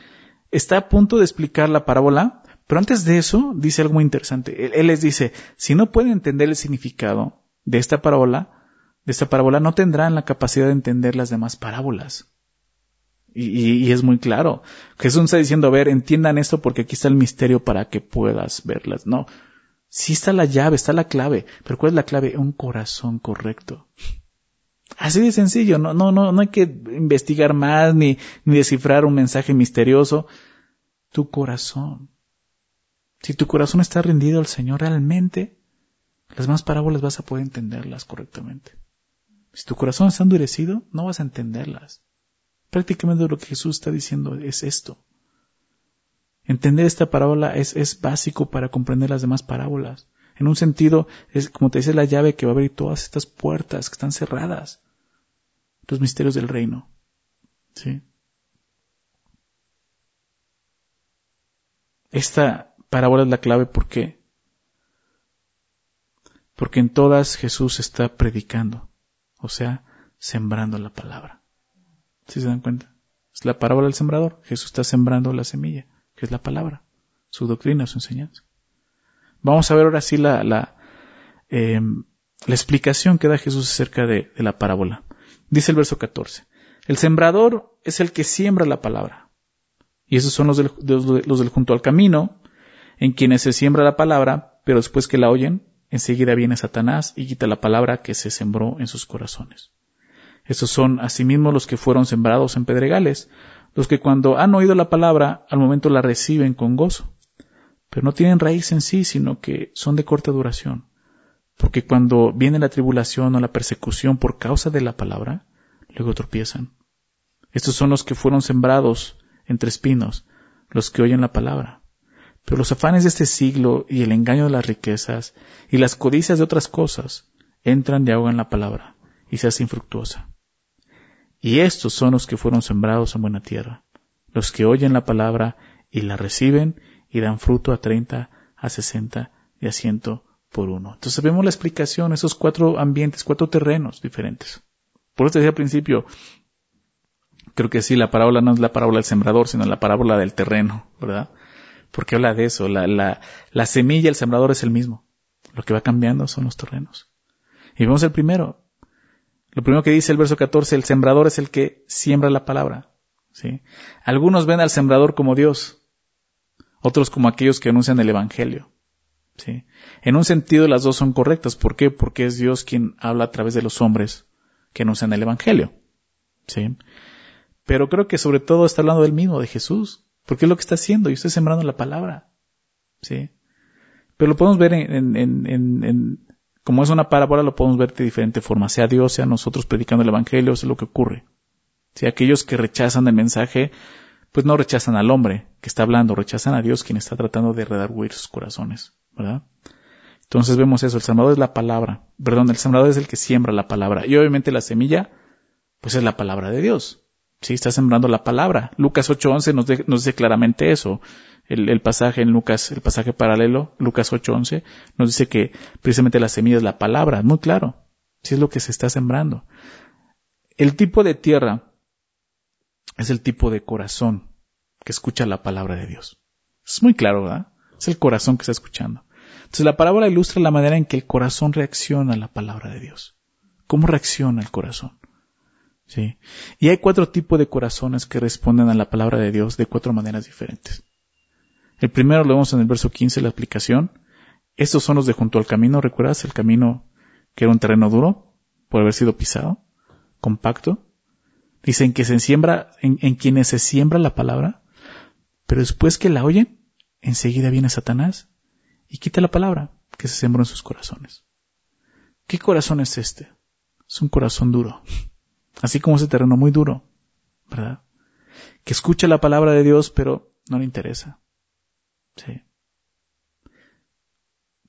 Speaker 1: está a punto de explicar la parábola, pero antes de eso dice algo muy interesante. Él, les dice, si no pueden entender el significado de esta parábola, de esta parábola, no tendrán la capacidad de entender las demás parábolas. Y, es muy claro. Jesús está diciendo, a ver, entiendan esto porque aquí está el misterio para que puedas verlas. No, sí está la llave, está la clave. Pero ¿cuál es la clave? Un corazón correcto. Así de sencillo, no, no, no, no hay que investigar más ni, ni descifrar un mensaje misterioso. Tu corazón. Si tu corazón está rendido al Señor realmente, las más parábolas vas a poder entenderlas correctamente. Si tu corazón está endurecido, no vas a entenderlas. Prácticamente lo que Jesús está diciendo es esto. Entender esta parábola es, es básico para comprender las demás parábolas. En un sentido, es como te dice la llave que va a abrir todas estas puertas que están cerradas. Los misterios del reino. ¿Sí? Esta parábola es la clave porque porque en todas Jesús está predicando, o sea, sembrando la palabra. ¿Sí se dan cuenta? Es la parábola del sembrador. Jesús está sembrando la semilla, que es la palabra, su doctrina, su enseñanza. Vamos a ver ahora sí la, la, em, la explicación que da Jesús acerca de, la parábola. Dice el verso 14. El sembrador es el que siembra la palabra. Y esos son los los del junto al camino, en quienes se siembra la palabra, pero después que la oyen, enseguida viene Satanás y quita la palabra que se sembró en sus corazones. Estos son asimismo los que fueron sembrados en pedregales, los que cuando han oído la palabra, al momento la reciben con gozo pero no tienen raíz en sí, sino que son de corta duración. Porque cuando viene la tribulación o la persecución por causa de la palabra, luego tropiezan. Estos son los que fueron sembrados entre espinos, los que oyen la palabra. Pero los afanes de este siglo y el engaño de las riquezas y las codicias de otras cosas entran y ahogan la palabra y se hace infructuosa. Y estos son los que fueron sembrados en buena tierra, los que oyen la palabra y la reciben y dan fruto a 30, a 60 y a 100 por uno. Entonces vemos la explicación, esos cuatro ambientes, cuatro terrenos diferentes. Por eso decía al principio, creo que sí, la parábola no es la parábola del sembrador, sino la parábola del terreno, ¿verdad? Porque habla de eso, la, la, la semilla, el sembrador es el mismo. Lo que va cambiando son los terrenos. Y vemos el primero. Lo primero que dice el verso 14, el sembrador es el que siembra la palabra. ¿sí? Algunos ven al sembrador como Dios, otros como aquellos que anuncian el Evangelio. ¿sí? En un sentido las dos son correctas. ¿Por qué? Porque es Dios quien habla a través de los hombres que anuncian el Evangelio. ¿sí? Pero creo que sobre todo está hablando del mismo, de Jesús, porque es lo que está haciendo y está sembrando la palabra. ¿sí? Pero lo podemos ver en, en, en, en como es una parábola, lo podemos ver de diferente forma, sea Dios, sea nosotros predicando el Evangelio, es lo que ocurre. Si aquellos que rechazan el mensaje, pues no rechazan al hombre que está hablando, rechazan a Dios quien está tratando de redarguir sus corazones, ¿verdad? Entonces vemos eso, el sembrador es la palabra, perdón, el sembrador es el que siembra la palabra. Y obviamente la semilla, pues es la palabra de Dios. Sí, está sembrando la palabra. Lucas 8.11 nos, nos dice claramente eso. El, pasaje en Lucas, el pasaje paralelo, Lucas 8.11, nos dice que precisamente la semilla es la palabra, muy claro. Sí es lo que se está sembrando. El tipo de tierra es el tipo de corazón que escucha la palabra de Dios. Es muy claro, ¿verdad? Es el corazón que está escuchando. Entonces la parábola ilustra la manera en que el corazón reacciona a la palabra de Dios. ¿Cómo reacciona el corazón? ¿Sí? Y hay cuatro tipos de corazones que responden a la palabra de Dios de cuatro maneras diferentes. El primero lo vemos en el verso 15, la aplicación. Estos son los de junto al camino, ¿recuerdas? El camino que era un terreno duro por haber sido pisado, compacto. Dicen que se siembra, en, quienes se siembra la palabra, pero después que la oyen, enseguida viene Satanás y quita la palabra que se sembró en sus corazones. ¿Qué corazón es este? Es un corazón duro, así como ese terreno muy duro, ¿verdad? Que escucha la palabra de Dios, pero no le interesa. Sí.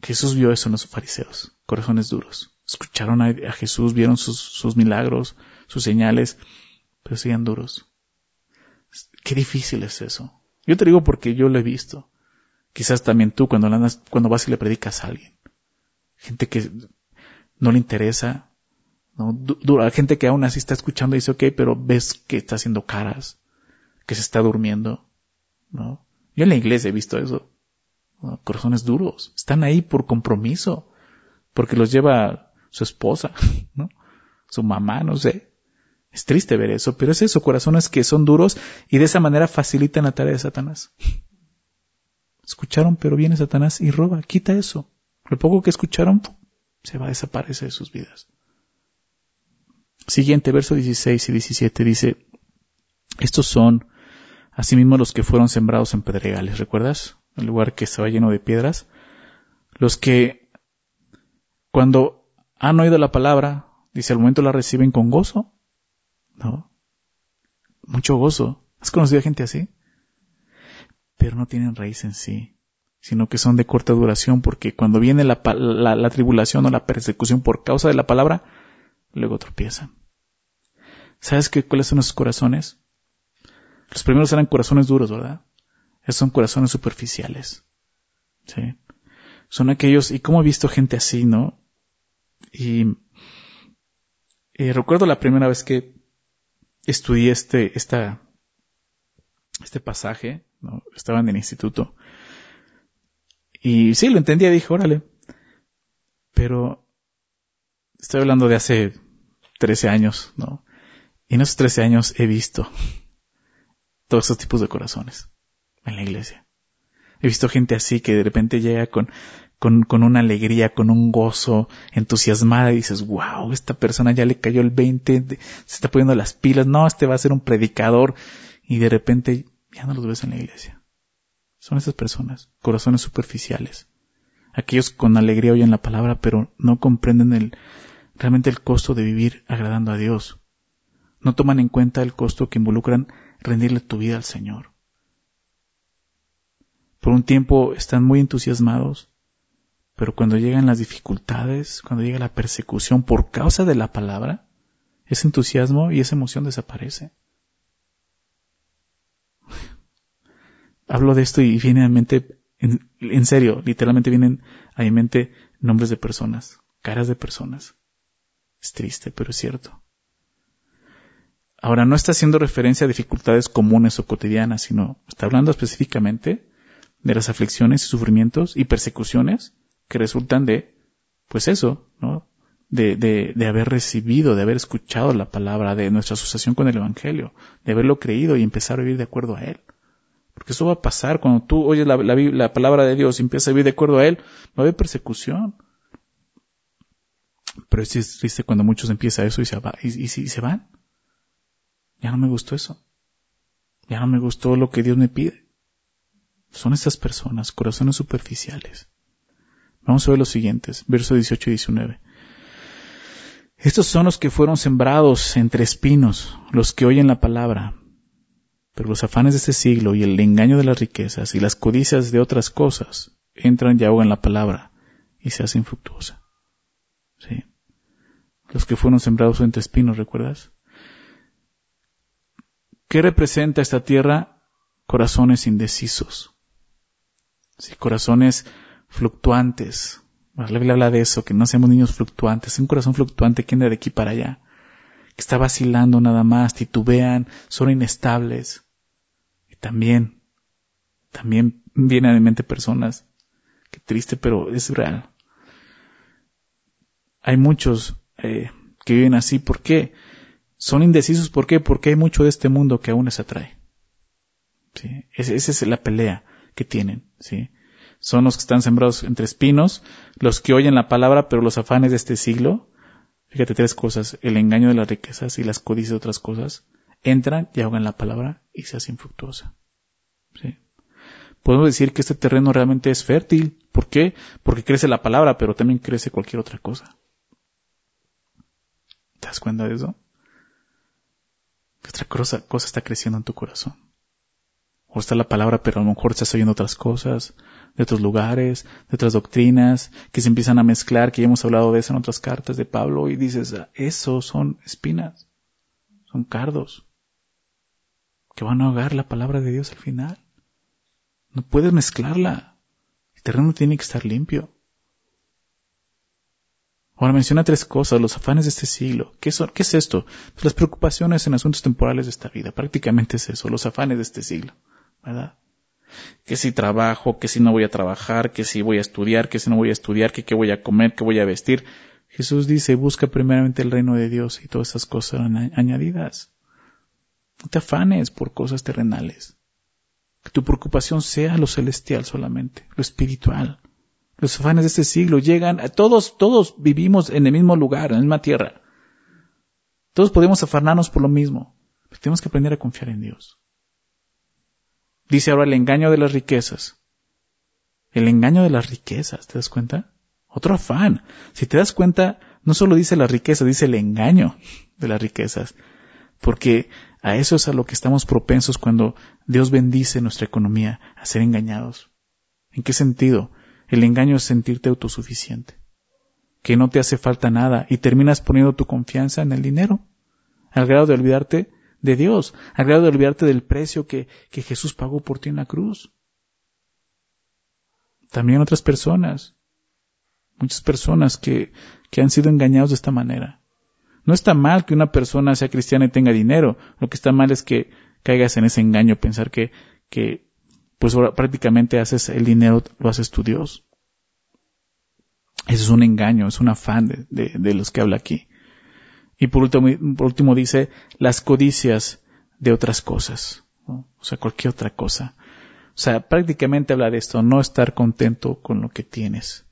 Speaker 1: Jesús vio eso en los fariseos, corazones duros. Escucharon a, Jesús, vieron sus, sus milagros, sus señales, pero siguen duros. Qué difícil es eso. Yo te digo porque yo lo he visto. Quizás también tú cuando, cuando vas y le predicas a alguien. Gente que no le interesa, ¿no? Dura, gente que aún así está escuchando y dice, ok, pero ves que está haciendo caras, que se está durmiendo, ¿no? Yo en la iglesia he visto eso. Corazones duros. Están ahí por compromiso, porque los lleva su esposa, ¿no? Su mamá, no sé. Es triste ver eso, pero es eso, corazones que son duros y de esa manera facilitan la tarea de Satanás. Escucharon, pero viene Satanás y roba, quita eso. Lo poco que escucharon se va a desaparecer de sus vidas. Siguiente, verso 16 y 17 dice, estos son asimismo los que fueron sembrados en pedregales, ¿recuerdas? El lugar que estaba lleno de piedras. Los que cuando han oído la palabra, dice, al momento la reciben con gozo, ¿no? Mucho gozo. ¿Has conocido a gente así? Pero no tienen raíz en sí, sino que son de corta duración porque cuando viene la, la, tribulación o la persecución por causa de la palabra, luego tropiezan. ¿Sabes qué, cuáles son esos corazones? Los primeros eran corazones duros, ¿verdad? Esos son corazones superficiales. ¿Sí? Son aquellos, y como he visto gente así, ¿no? Y, y recuerdo la primera vez que estudié este, esta, este pasaje, ¿no? estaba en el instituto. Y sí, lo entendía, dije, órale. Pero estoy hablando de hace 13 años, ¿no? Y en esos 13 años he visto todos esos tipos de corazones en la iglesia. He visto gente así que de repente llega con, con, con, una alegría, con un gozo, entusiasmada y dices, wow, esta persona ya le cayó el 20, se está poniendo las pilas, no, este va a ser un predicador y de repente ya no los ves en la iglesia. Son esas personas, corazones superficiales. Aquellos con alegría oyen la palabra pero no comprenden el, realmente el costo de vivir agradando a Dios. No toman en cuenta el costo que involucran rendirle tu vida al Señor. Por un tiempo están muy entusiasmados, pero cuando llegan las dificultades, cuando llega la persecución por causa de la palabra, ese entusiasmo y esa emoción desaparece. Hablo de esto y viene a mi mente, en, en, serio, literalmente vienen a mi mente nombres de personas, caras de personas. Es triste, pero es cierto. Ahora, no está haciendo referencia a dificultades comunes o cotidianas, sino está hablando específicamente de las aflicciones y sufrimientos y persecuciones que resultan de, pues eso, ¿no? de, de, de, haber recibido, de haber escuchado la palabra, de nuestra asociación con el Evangelio, de haberlo creído y empezar a vivir de acuerdo a Él. Porque eso va a pasar cuando tú oyes la, la, la palabra de Dios y empiezas a vivir de acuerdo a Él, a haber persecución. Pero es triste cuando muchos empiezan eso y se, va, y, se van. Ya no me gustó eso. Ya no me gustó lo que Dios me pide. Son estas personas, corazones superficiales. Vamos a ver los siguientes, versos 18 y 19. Estos son los que fueron sembrados entre espinos, los que oyen la palabra. Pero los afanes de este siglo y el engaño de las riquezas y las codicias de otras cosas entran y ahogan la palabra y se hacen fructuosa. Sí. Los que fueron sembrados entre espinos, ¿recuerdas? ¿Qué representa esta tierra? Corazones indecisos. Sí, corazones fluctuantes, la Biblia habla de eso, que no seamos niños fluctuantes, un corazón fluctuante que anda de aquí para allá, que está vacilando nada más, titubean, son inestables. Y también, también vienen a mi mente personas, que triste, pero es real. Hay muchos eh, que viven así, ¿por qué? Son indecisos, ¿por qué? Porque hay mucho de este mundo que aún les atrae. ¿Sí? Esa es la pelea que tienen, ¿sí? son los que están sembrados entre espinos, los que oyen la palabra, pero los afanes de este siglo, fíjate tres cosas, el engaño de las riquezas y las codicias de otras cosas, entran y ahogan la palabra y se hacen infructuosa. ¿Sí? Podemos decir que este terreno realmente es fértil. ¿Por qué? Porque crece la palabra, pero también crece cualquier otra cosa. ¿Te das cuenta de eso? ¿Qué otra cosa, cosa está creciendo en tu corazón? O está la palabra, pero a lo mejor estás oyendo otras cosas, de otros lugares, de otras doctrinas, que se empiezan a mezclar, que ya hemos hablado de eso en otras cartas de Pablo, y dices, ah, eso son espinas, son cardos, que van a ahogar la palabra de Dios al final. No puedes mezclarla. El terreno tiene que estar limpio. Ahora menciona tres cosas, los afanes de este siglo. ¿Qué, es esto? Pues las preocupaciones en asuntos temporales de esta vida. Prácticamente es eso, los afanes de este siglo. ¿Verdad? que si trabajo, que si no voy a trabajar, que si voy a estudiar, que si no voy a estudiar, que qué voy a comer, que voy a vestir. Jesús dice, busca primeramente el reino de Dios y todas esas cosas serán añadidas. No te afanes por cosas terrenales. Que tu preocupación sea lo celestial solamente, lo espiritual. Los afanes de este siglo llegan, todos, todos vivimos en el mismo lugar, en la misma tierra. Todos podemos afanarnos por lo mismo. Pero tenemos que aprender a confiar en Dios. Dice ahora el engaño de las riquezas. El engaño de las riquezas, ¿te das cuenta? Otro afán. Si te das cuenta, no solo dice la riqueza, dice el engaño de las riquezas. Porque a eso es a lo que estamos propensos cuando Dios bendice nuestra economía, a ser engañados. ¿En qué sentido? El engaño es sentirte autosuficiente, que no te hace falta nada y terminas poniendo tu confianza en el dinero, al grado de olvidarte de Dios, al grado de olvidarte del precio que, Jesús pagó por ti en la cruz. También otras personas, muchas personas que, que han sido engañados de esta manera. No está mal que una persona sea cristiana y tenga dinero, lo que está mal es que caigas en ese engaño, pensar que, que pues prácticamente haces el dinero, lo haces tu Dios. Eso es un engaño, es un afán de, de, de los que habla aquí. Y por último, por último dice las codicias de otras cosas, o sea, cualquier otra cosa. O sea, prácticamente habla de esto, no estar contento con lo que tienes,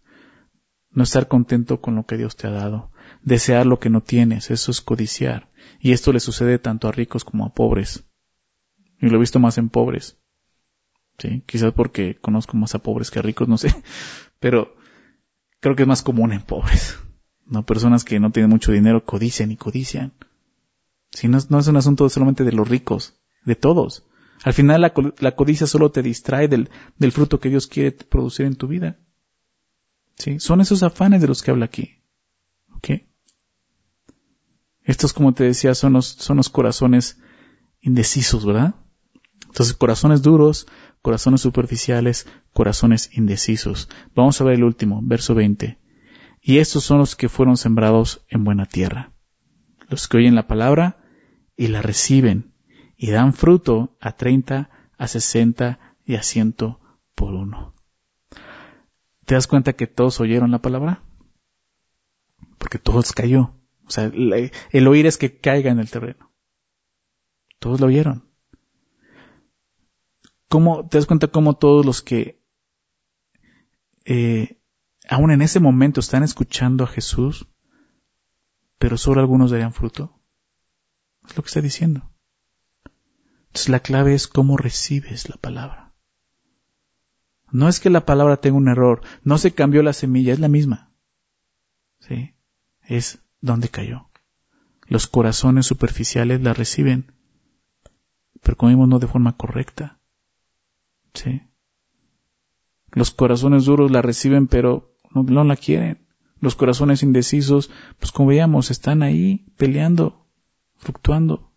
Speaker 1: no estar contento con lo que Dios te ha dado, desear lo que no tienes, eso es codiciar. Y esto le sucede tanto a ricos como a pobres. Y lo he visto más en pobres. Sí, quizás porque conozco más a pobres que a ricos, no sé. Pero creo que es más común en pobres. No, personas que no tienen mucho dinero codician y codician. Si no, no es un asunto solamente de los ricos, de todos. Al final la, codicia solo te distrae del, del, fruto que Dios quiere producir en tu vida. ¿Sí? Son esos afanes de los que habla aquí. ¿Ok? Estos, como te decía, son los, son los corazones indecisos, ¿verdad? Entonces, corazones duros, corazones superficiales, corazones indecisos. Vamos a ver el último, verso 20. Y estos son los que fueron sembrados en buena tierra, los que oyen la palabra y la reciben y dan fruto a treinta, a sesenta y a ciento por uno. ¿Te das cuenta que todos oyeron la palabra? porque todos cayó. O sea, el oír es que caiga en el terreno. Todos lo oyeron. ¿Cómo, te das cuenta cómo todos los que eh, aún en ese momento están escuchando a Jesús, pero solo algunos darían fruto? Es lo que está diciendo. Entonces la clave es cómo recibes la palabra. No es que la palabra tenga un error, no se cambió la semilla, es la misma. ¿Sí? Es donde cayó. Los corazones superficiales la reciben, pero como vimos no de forma correcta. ¿Sí? Los corazones duros la reciben, pero no, la quieren. Los corazones indecisos, pues como veíamos, están ahí peleando, fluctuando.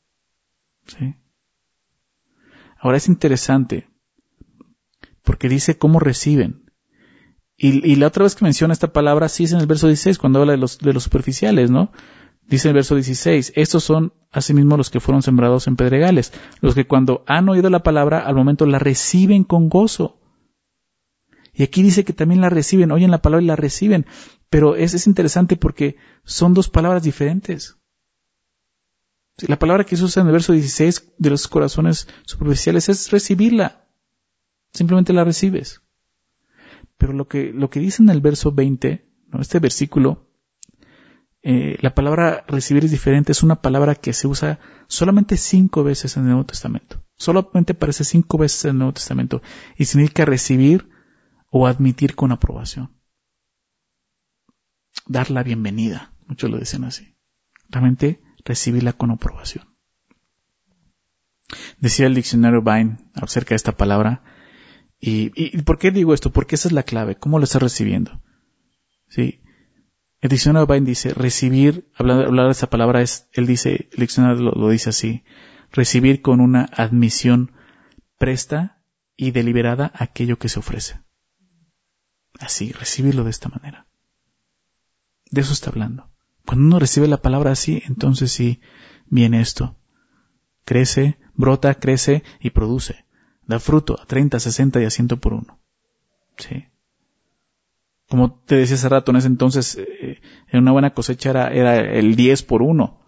Speaker 1: ¿Sí? Ahora es interesante, porque dice cómo reciben. Y, la otra vez que menciona esta palabra, sí es en el verso 16, cuando habla de los, de los superficiales, ¿no? Dice el verso 16, estos son asimismo los que fueron sembrados en pedregales, los que cuando han oído la palabra, al momento la reciben con gozo. Y aquí dice que también la reciben, oyen la palabra y la reciben, pero es, es interesante porque son dos palabras diferentes. La palabra que se usa en el verso 16 de los corazones superficiales es recibirla. Simplemente la recibes. Pero lo que, lo que dice en el verso 20, ¿no? este versículo, eh, la palabra recibir es diferente, es una palabra que se usa solamente cinco veces en el Nuevo Testamento. Solamente aparece cinco veces en el Nuevo Testamento y significa recibir o admitir con aprobación. Dar la bienvenida, muchos lo dicen así. Realmente recibirla con aprobación. Decía el diccionario Vine acerca de esta palabra, y, y, ¿por qué digo esto? Porque esa es la clave, ¿cómo lo estás recibiendo? ¿Sí? El diccionario Vine dice, recibir, hablar, hablar de esa palabra es, él dice, el diccionario lo, dice así, recibir con una admisión presta y deliberada aquello que se ofrece. Así, recibirlo de esta manera. De eso está hablando. Cuando uno recibe la palabra así, entonces sí viene esto. Crece, brota, crece y produce. Da fruto a 30, 60 y a 100 por uno. Sí. Como te decía hace rato, en ese entonces, eh, en una buena cosecha era, el 10 por uno.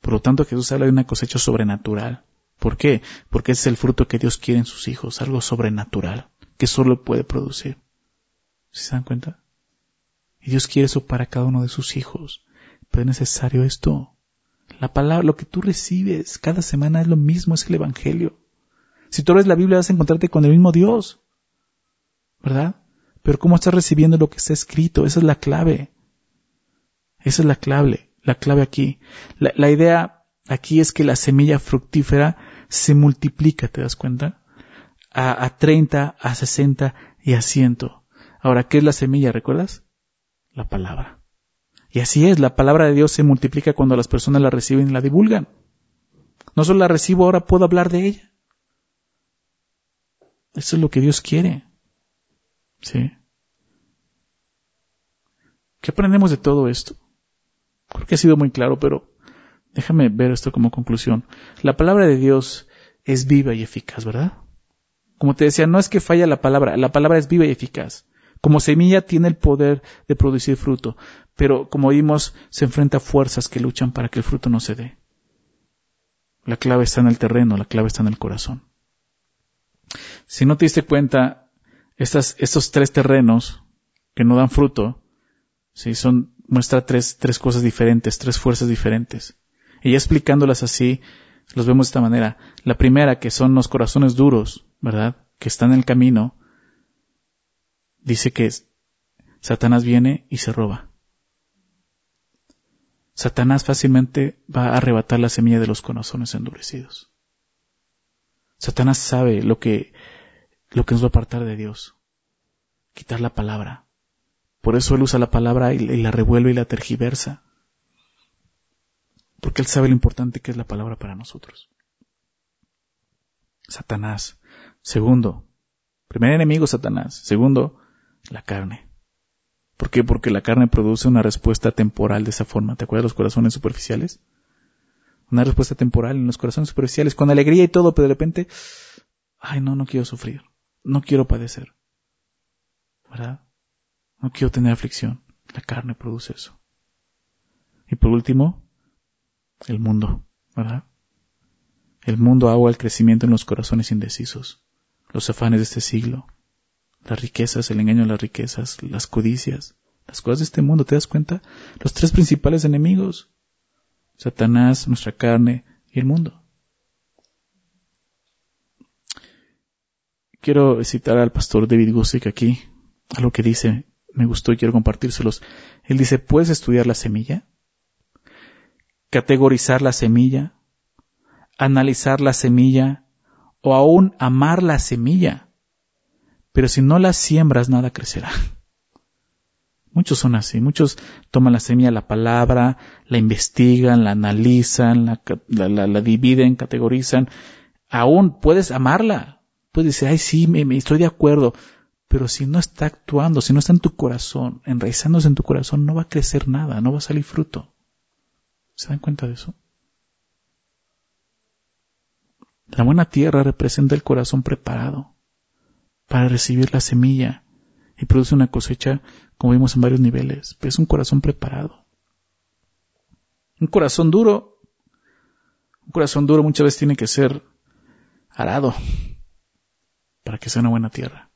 Speaker 1: Por lo tanto, Jesús habla de una cosecha sobrenatural. ¿Por qué? Porque es el fruto que Dios quiere en sus hijos, algo sobrenatural, que solo puede producir. ¿Se dan cuenta? Y Dios quiere eso para cada uno de sus hijos. Pero es necesario esto. La palabra, lo que tú recibes cada semana es lo mismo, es el Evangelio. Si tú abres la Biblia vas a encontrarte con el mismo Dios. ¿Verdad? Pero cómo estás recibiendo lo que está escrito, esa es la clave. Esa es la clave, la clave aquí. La, idea aquí es que la semilla fructífera se multiplica, ¿te das cuenta? A, a 30, a 60 y a 100. Ahora, ¿qué es la semilla? ¿Recuerdas? La palabra. Y así es, la palabra de Dios se multiplica cuando las personas la reciben y la divulgan. No solo la recibo, ahora puedo hablar de ella. Eso es lo que Dios quiere. ¿Sí? ¿Qué aprendemos de todo esto? Creo que ha sido muy claro, pero déjame ver esto como conclusión. La palabra de Dios es viva y eficaz, ¿verdad? Como te decía, no es que falla la palabra, la palabra es viva y eficaz. Como semilla tiene el poder de producir fruto, pero como vimos, se enfrenta a fuerzas que luchan para que el fruto no se dé. La clave está en el terreno, la clave está en el corazón. Si no te diste cuenta, estas, estos tres terrenos que no dan fruto, ¿sí? son, muestra tres, tres cosas diferentes, tres fuerzas diferentes. Y ya explicándolas así, los vemos de esta manera. La primera, que son los corazones duros, ¿verdad? Que están en el camino, dice que Satanás viene y se roba. Satanás fácilmente va a arrebatar la semilla de los corazones endurecidos. Satanás sabe lo que, lo que nos va a apartar de Dios. Quitar la palabra. Por eso él usa la palabra y, la revuelve y la tergiversa. Porque él sabe lo importante que es la palabra para nosotros. Satanás. Segundo, primer enemigo Satanás. Segundo, la carne. ¿Por qué? Porque la carne produce una respuesta temporal de esa forma. ¿Te acuerdas de los corazones superficiales? Una respuesta temporal en los corazones superficiales, con alegría y todo, pero de repente, ay, no, no quiero sufrir, no quiero padecer. ¿Verdad? No quiero tener aflicción. La carne produce eso. Y por último, el mundo, ¿verdad? El mundo ahoga el crecimiento en los corazones indecisos, los afanes de este siglo, las riquezas, el engaño de las riquezas, las codicias, las cosas de este mundo, ¿te das cuenta? Los tres principales enemigos, Satanás, nuestra carne y el mundo. Quiero citar al pastor David Gusick aquí, a lo que dice, me gustó y quiero compartírselos. Él dice, ¿puedes estudiar la semilla? ¿Categorizar la semilla? ¿Analizar la semilla? ¿O aún amar la semilla? Pero si no la siembras, nada crecerá. Muchos son así, muchos toman la semilla, la palabra, la investigan, la analizan, la, dividen, categorizan. Aún puedes amarla. Puedes decir, ay, sí, me, estoy de acuerdo. Pero si no está actuando, si no está en tu corazón, enraizándose en tu corazón, no va a crecer nada, no va a salir fruto. ¿Se dan cuenta de eso? La buena tierra representa el corazón preparado para recibir la semilla y produce una cosecha, como vimos en varios niveles, pero es un corazón preparado. Un corazón duro, un corazón duro muchas veces tiene que ser arado para que sea una buena tierra.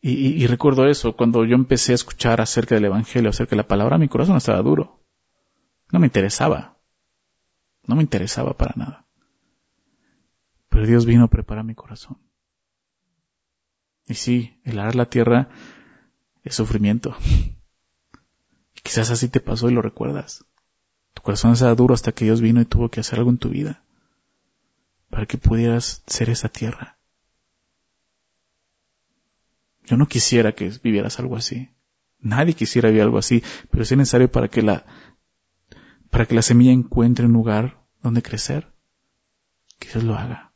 Speaker 1: Y, recuerdo eso, cuando yo empecé a escuchar acerca del Evangelio, acerca de la palabra, mi corazón estaba duro. No me interesaba. No me interesaba para nada. Pero Dios vino a preparar mi corazón. Y sí, el arar la tierra es sufrimiento. Y quizás así te pasó y lo recuerdas. Tu corazón estaba duro hasta que Dios vino y tuvo que hacer algo en tu vida para que pudieras ser esa tierra. Yo no quisiera que vivieras algo así. Nadie quisiera vivir algo así, pero es necesario para que la para que la semilla encuentre un lugar donde crecer. Que Dios lo haga,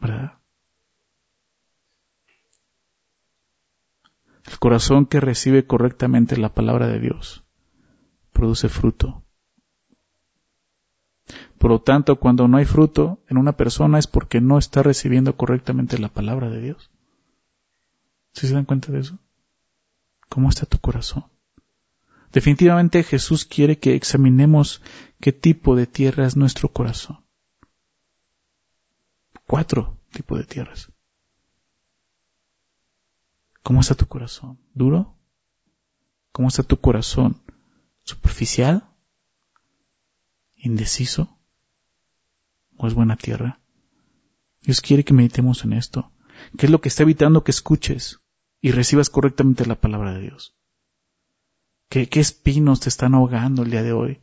Speaker 1: ¿verdad? El corazón que recibe correctamente la palabra de Dios produce fruto. Por lo tanto, cuando no hay fruto en una persona es porque no está recibiendo correctamente la palabra de Dios. ¿Sí se dan cuenta de eso? ¿Cómo está tu corazón? Definitivamente Jesús quiere que examinemos qué tipo de tierra es nuestro corazón. Cuatro tipos de tierras. ¿Cómo está tu corazón? ¿Duro? ¿Cómo está tu corazón? ¿Superficial? ¿Indeciso? ¿O es buena tierra? Dios quiere que meditemos en esto. ¿Qué es lo que está evitando que escuches y recibas correctamente la palabra de Dios? ¿Qué, qué espinos te están ahogando el día de hoy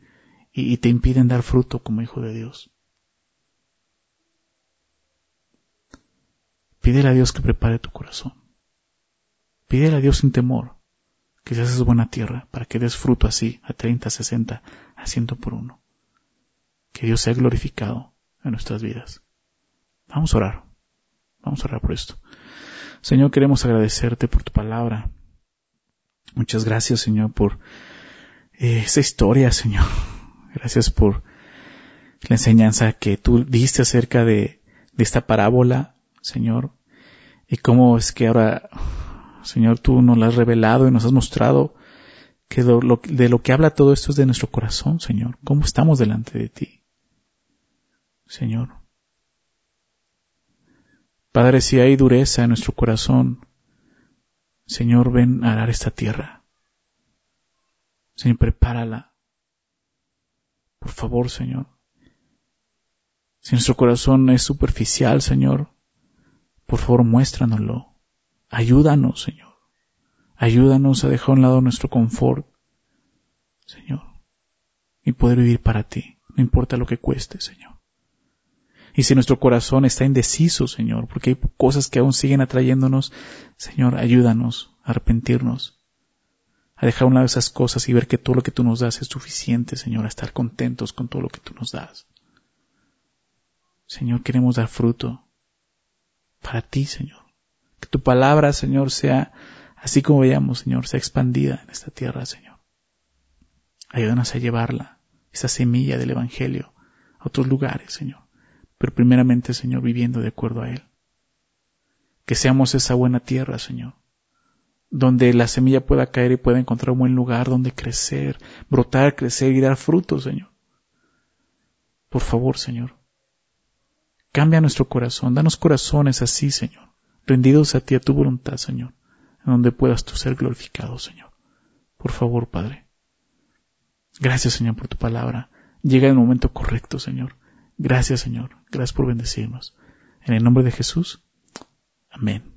Speaker 1: y, te impiden dar fruto como hijo de Dios? Pídele a Dios que prepare tu corazón. Pídele a Dios sin temor que seas esa buena tierra para que des fruto así a 30, 60, a ciento por uno. Que Dios sea glorificado en nuestras vidas. Vamos a orar. Vamos a orar por esto. Señor, queremos agradecerte por tu palabra. Muchas gracias, Señor, por eh, esa historia, Señor. Gracias por la enseñanza que tú diste acerca de, esta parábola, Señor. Y cómo es que ahora Señor, tú nos lo has revelado y nos has mostrado que de lo que habla todo esto es de nuestro corazón, Señor. ¿Cómo estamos delante de ti? Señor. Padre, si hay dureza en nuestro corazón, Señor, ven a arar esta tierra. Señor, prepárala. Por favor, Señor. Si nuestro corazón es superficial, Señor, por favor, muéstranoslo. Ayúdanos, Señor. Ayúdanos a dejar a un lado nuestro confort, Señor, y poder vivir para ti, no importa lo que cueste, Señor. Y si nuestro corazón está indeciso, Señor, porque hay cosas que aún siguen atrayéndonos, Señor, ayúdanos a arrepentirnos, a dejar a un lado esas cosas y ver que todo lo que tú nos das es suficiente, Señor, a estar contentos con todo lo que tú nos das. Señor, queremos dar fruto para ti, Señor. Que tu palabra, Señor, sea, así como veíamos, Señor, sea expandida en esta tierra, Señor. Ayúdanos a llevarla, esa semilla del Evangelio, a otros lugares, Señor. Pero primeramente, Señor, viviendo de acuerdo a Él. Que seamos esa buena tierra, Señor, donde la semilla pueda caer y pueda encontrar un buen lugar donde crecer, brotar, crecer y dar frutos, Señor. Por favor, Señor, cambia nuestro corazón, danos corazones así, Señor, rendidos a ti, a tu voluntad, Señor, en donde puedas tú ser glorificado, Señor. Por favor, Padre. Gracias, Señor, por tu palabra. Llega el momento correcto, Señor. Gracias, Señor. Gracias por bendecirnos. En el nombre de Jesús. Amén.